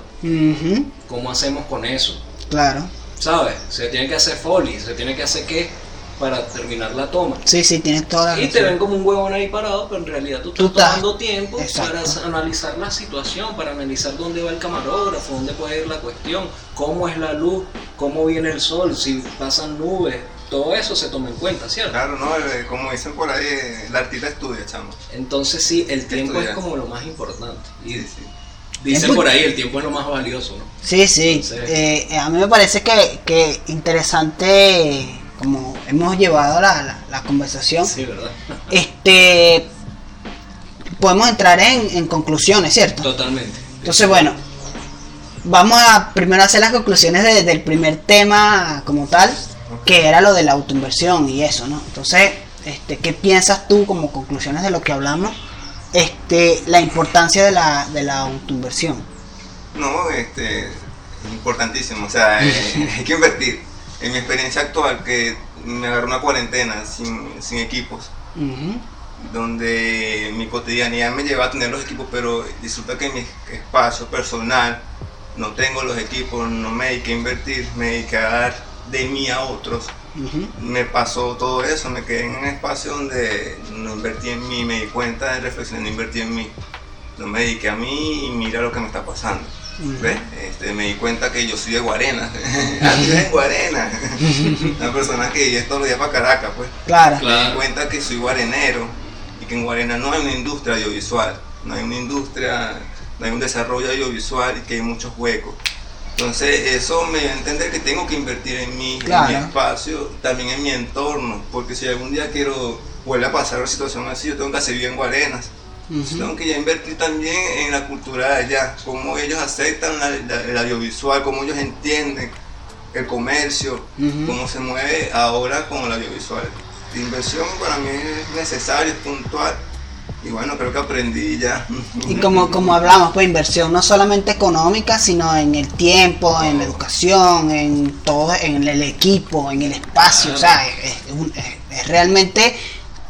¿Cómo hacemos con eso? Claro. ¿sabes? Se tiene que hacer foley, se tiene que hacer qué para terminar la toma. Sí, sí, tienes toda la Y te ven como un huevón ahí parado, pero en realidad tú, Tú estás estás- tomando tiempo Exacto. para analizar la situación, para analizar dónde va el camarógrafo, dónde puede ir la cuestión, cómo es la luz, cómo viene el sol, si pasan nubes, todo eso se toma en cuenta, ¿cierto? Claro, no, Eh, como dicen por ahí, el artista estudia, chamo. Entonces sí, el tiempo es como lo más importante. Y Sí, sí. dicen por ahí, el tiempo es lo más valioso, ¿no? Sí, sí. Entonces- Eh, a mí me parece que, que interesante como hemos llevado la, la- la conversación. Sí, ¿verdad? Este podemos entrar en, en conclusiones, ¿cierto? Totalmente. Entonces, bueno, vamos a primero hacer las conclusiones de- del primer tema como tal, que era lo de la autoinversión y eso, ¿no? Entonces, este, ¿qué piensas tú como conclusiones de lo que hablamos? Este, la importancia de la, de la autoinversión. No, este, es importantísimo, o sea, eh, hay que invertir. En mi experiencia actual, que me agarró una cuarentena sin, sin equipos, donde mi cotidianidad me lleva a tener los equipos, pero resulta que en mi espacio personal no tengo los equipos, no me dediqué a invertir, me dediqué a dar de mí a otros. Me pasó todo eso, me quedé en un espacio donde no invertí en mí, me di cuenta de reflexionar, no invertí en mí. No me dediqué a mí y mira lo que me está pasando. ¿Ves? Este, me di cuenta que yo soy de Guarena. tú eres de Guarena. Una persona que vive todos los días para Caracas, pues. Claro. Me di cuenta que soy guarenero y que en Guarena no hay una industria audiovisual, no hay una industria, no hay un desarrollo audiovisual y que hay muchos huecos. Entonces eso me dio a entender que tengo que invertir en mí, en mi espacio, también en mi entorno, porque si algún día quiero vuelve a pasar una situación así, yo tengo que hacer bien Guarenas. Ujú. Tengo que ya invertir también en la cultura de allá, cómo ellos aceptan la- la- el audiovisual, cómo ellos entienden el comercio, cómo se mueve ahora con el audiovisual. La inversión para mí es necesaria, es puntual. Y bueno, creo que aprendí ya. Y como, como hablamos, pues inversión no solamente económica, sino en el tiempo, en la educación, en todo, en el equipo, en el espacio. O sea, es, es un- es- es realmente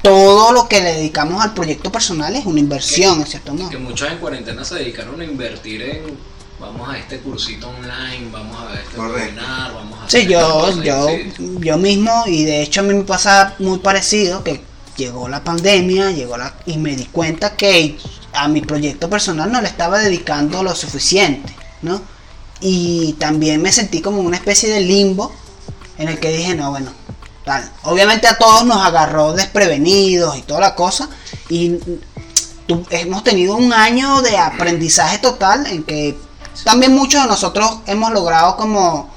todo lo que le dedicamos al proyecto personal es una inversión, ¿es cierto? ¿no? Que muchos en cuarentena se dedicaron a invertir en vamos a este cursito online, vamos a este Correcto. webinar, vamos a Sí, yo, yo, sí. yo mismo, y de hecho a mí me pasa muy parecido, que llegó la pandemia, llegó la, y me di cuenta que a mi proyecto personal no le estaba dedicando lo suficiente, ¿no? Y también me sentí como una especie de limbo en el que dije, no, bueno, tal. Obviamente a todos nos agarró desprevenidos y toda la cosa, y hemos tenido un año de aprendizaje total en que también muchos de nosotros hemos logrado como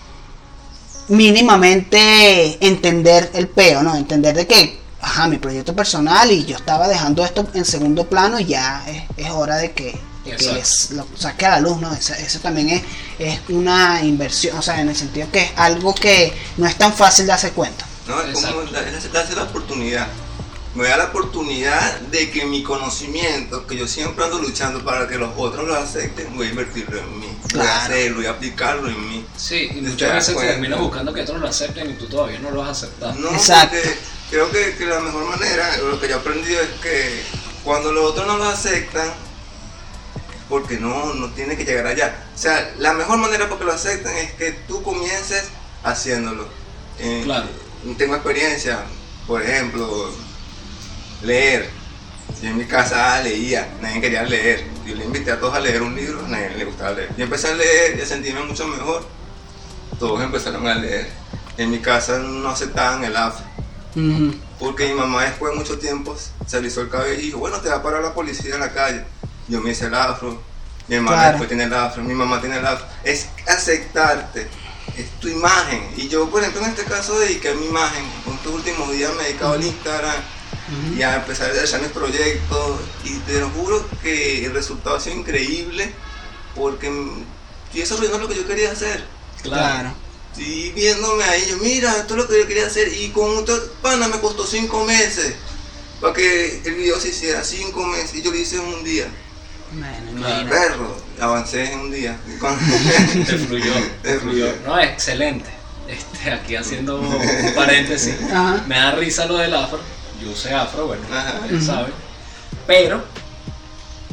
mínimamente entender el peo, ¿no? Entender de que, ajá, mi proyecto personal y yo estaba dejando esto en segundo plano y ya es, es hora de que, de que Exacto. es- lo saque a la luz, ¿no? Eso, eso también es, es una inversión, o sea, en el sentido que es algo que no es tan fácil darse cuenta. No, es como darse la oportunidad. Me da la oportunidad de que mi conocimiento, que yo siempre ando luchando para que los otros lo acepten, voy a invertirlo en mí. Voy a hacerlo, voy a aplicarlo en mí. Sí, y muchas veces terminas buscando que otros lo acepten y tú todavía no lo has aceptado. No, Exacto. porque creo que, que la mejor manera, lo que yo he aprendido es que cuando los otros no lo aceptan, porque no, no tiene que llegar allá. O sea, la mejor manera para que lo acepten es que tú comiences haciéndolo. Eh, Claro. Tengo experiencia, por ejemplo, leer. Yo en mi casa leía, nadie quería leer. Yo le invité a todos a leer un libro, a nadie le gustaba leer. Yo empecé a leer y a sentirme mucho mejor. Todos empezaron a leer. En mi casa no aceptaban el Porque mi mamá después de mucho tiempo se alisó el cabello y dijo, bueno, te va a parar la policía en la calle. Yo me hice el afro, mi hermana Claro. después tiene el afro, mi mamá tiene el afro. Es aceptarte, es tu imagen. Y yo, por ejemplo, en este caso dediqué a mi imagen. Con estos últimos días me he dedicado al Instagram y a empezar a realizar mis proyectos. Y te lo juro que el resultado ha sido increíble porque estoy desarrollando lo que yo quería hacer. Claro. Y viéndome ahí, yo, mira, esto es lo que yo quería hacer. Y con un pana me costó cinco meses para que el video se hiciera cinco meses. Y yo lo hice en un día. Bueno. Perro, avancé en un día. Te fluyó, Te fluyó. No, excelente. Este, aquí haciendo un paréntesis. Ajá. Me da risa lo del afro. Yo usé afro, bueno, Ujú. saben. Pero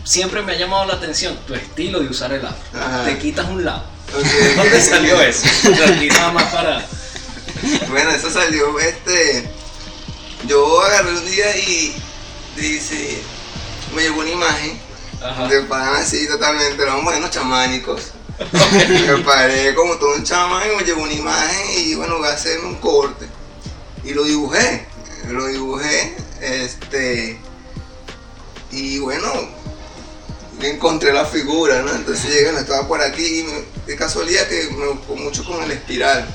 siempre me ha llamado la atención tu estilo de usar el afro. Ajá. Te quitas un lado. Ok. ¿Dónde salió eso? Aquí nada más para. Bueno, eso salió, este, yo agarré un día y dice, me llegó una imagen Ajá. de pan así totalmente, eran buenos chamánicos. me paré como todo un chamán y me llegó una imagen y bueno, voy a hacerme un corte. Y lo dibujé, lo dibujé, este, y bueno, encontré la figura, ¿no? Entonces llegué, no estaba por aquí y me- de casualidad que me buscó mucho con el espiral,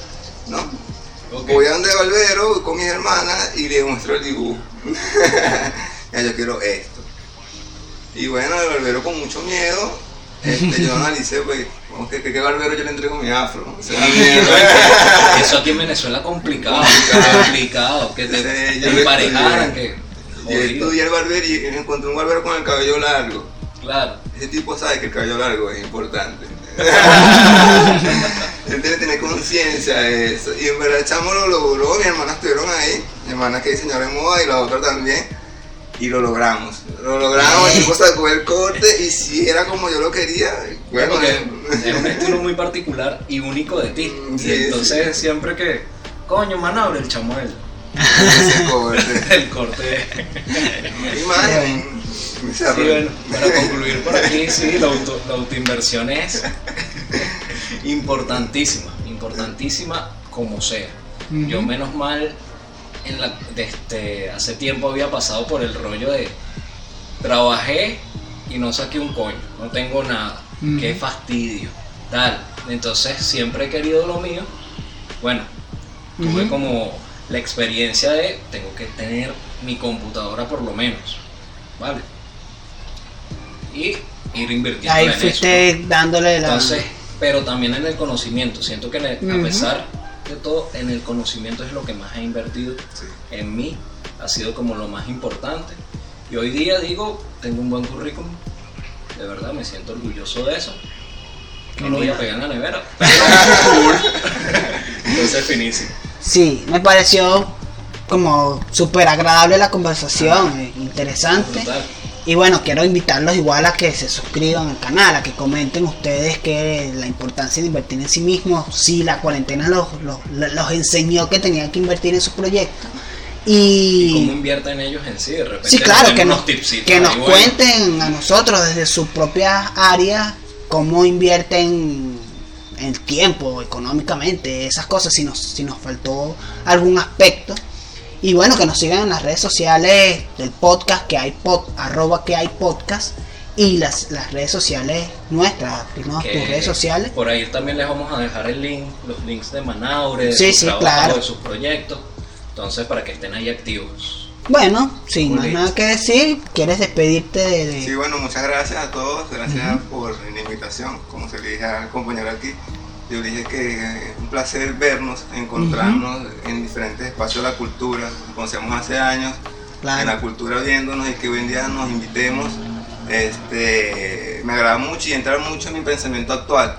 ¿no? Voy a donde Valvero con mis hermanas y le muestro el dibujo. ya yo quiero esto. Y bueno, el Valvero con mucho miedo, este, yo analicé, pues, como que, que, que Valvero yo le entrego mi afro. Eso aquí en Venezuela complicado, Complicado. que te, Sí, te yo emparejaran, que Y jodido. estudié el barbero y encontré un barbero con el cabello largo. Claro, Ese tipo sabe que el cabello largo es importante. Él que tener conciencia de eso. Y en verdad el chamo lo logró, mis hermanas estuvieron ahí, mi hermana que es diseñadora de moda y la otra también. Y lo logramos. Lo logramos, el tipo sacó el corte y si era como yo lo quería, bueno, porque eh, es un estilo muy particular y único de ti. Sí, y entonces siempre que, coño, manabre el chamuel, ese corte. el corte. Sí, bueno, para concluir por aquí, sí, la, auto, la autoinversión es importantísima, importantísima como sea. Yo menos mal, en la, este, hace tiempo había pasado por el rollo de trabajé y no saqué un coño, no tengo nada, Ujú. qué fastidio, tal. Entonces siempre he querido lo mío. Bueno, tuve como la experiencia de tengo que tener mi computadora por lo menos, ¿vale? Y ir invirtiendo Ahí en eso. fuiste dándole la. Entonces, pero también en el conocimiento. Siento que a pesar de todo, en el conocimiento es lo que más he invertido Sí. en mí. Ha sido como lo más importante. Y hoy día digo, tengo un buen currículum. De verdad, me siento orgulloso de eso. No lo voy a pegar en la nevera. pero. Entonces, finísimo. Sí, me pareció como súper agradable la conversación, eh, interesante. Brutal. Y bueno, quiero invitarlos igual a que se suscriban al canal, a que comenten ustedes que la importancia de invertir en sí mismos, si la cuarentena los, los, los enseñó que tenían que invertir en sus proyectos. Y cómo Y invierte en ellos en sí. De repente sí, claro, que nos, que nos cuenten a nosotros desde sus propias áreas cómo invierten el tiempo económicamente, esas cosas, si nos, si nos faltó algún aspecto. Y bueno, que nos sigan en las redes sociales del podcast, que hay pod, arroba que hay podcast, y las, las redes sociales nuestras, que tus redes sociales. Por ahí también les vamos a dejar el link, los links de Manaure, de Sí, sus sí, claro. de sus proyectos. Entonces, para que estén ahí activos. Bueno, sin más nada que decir, ¿quieres despedirte de...? de- Sí, bueno, muchas gracias a todos, gracias por la invitación, como se le dije al compañero aquí. Yo le dije que es un placer vernos, encontrarnos en diferentes espacios de la cultura, nos conocemos hace años, Claro. en la cultura viéndonos y que hoy en día nos invitemos. Este, me agrada mucho y entra mucho en mi pensamiento actual,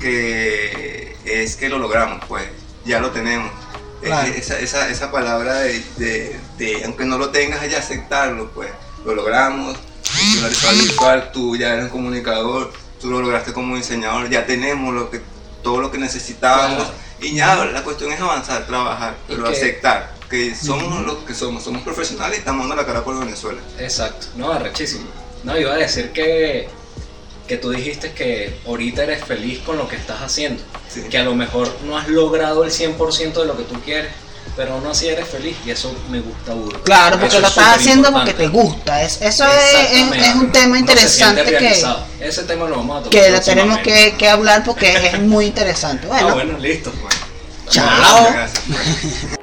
que es que lo logramos, pues, ya lo tenemos. Claro. esa, esa, esa palabra de, de- de, aunque no lo tengas, hay que aceptarlo, pues, lo logramos. Tú virtual, tú ya eres un comunicador, tú lo lograste como diseñador, ya tenemos lo que, todo lo que necesitábamos. Claro. Y ya la cuestión es avanzar, trabajar, pero que- aceptar que somos lo que somos, somos profesionales y estamos dando la cara por Venezuela. Exacto. No, arrechísimo. No, iba a decir que, que tú dijiste que ahorita eres feliz con lo que estás haciendo. Sí. Que a lo mejor no has logrado el 100% de lo que tú quieres, pero aún así eres feliz y eso me gusta burda. Claro, porque Eso lo es estás haciendo porque superimportante. te gusta. Es, eso es, es- un tema interesante siente que. Ese tema lo vamos a tocar que lo tenemos que, que hablar porque es muy interesante. Ah, Bueno, bueno, listo. Bueno, Chao. Gracias. pues.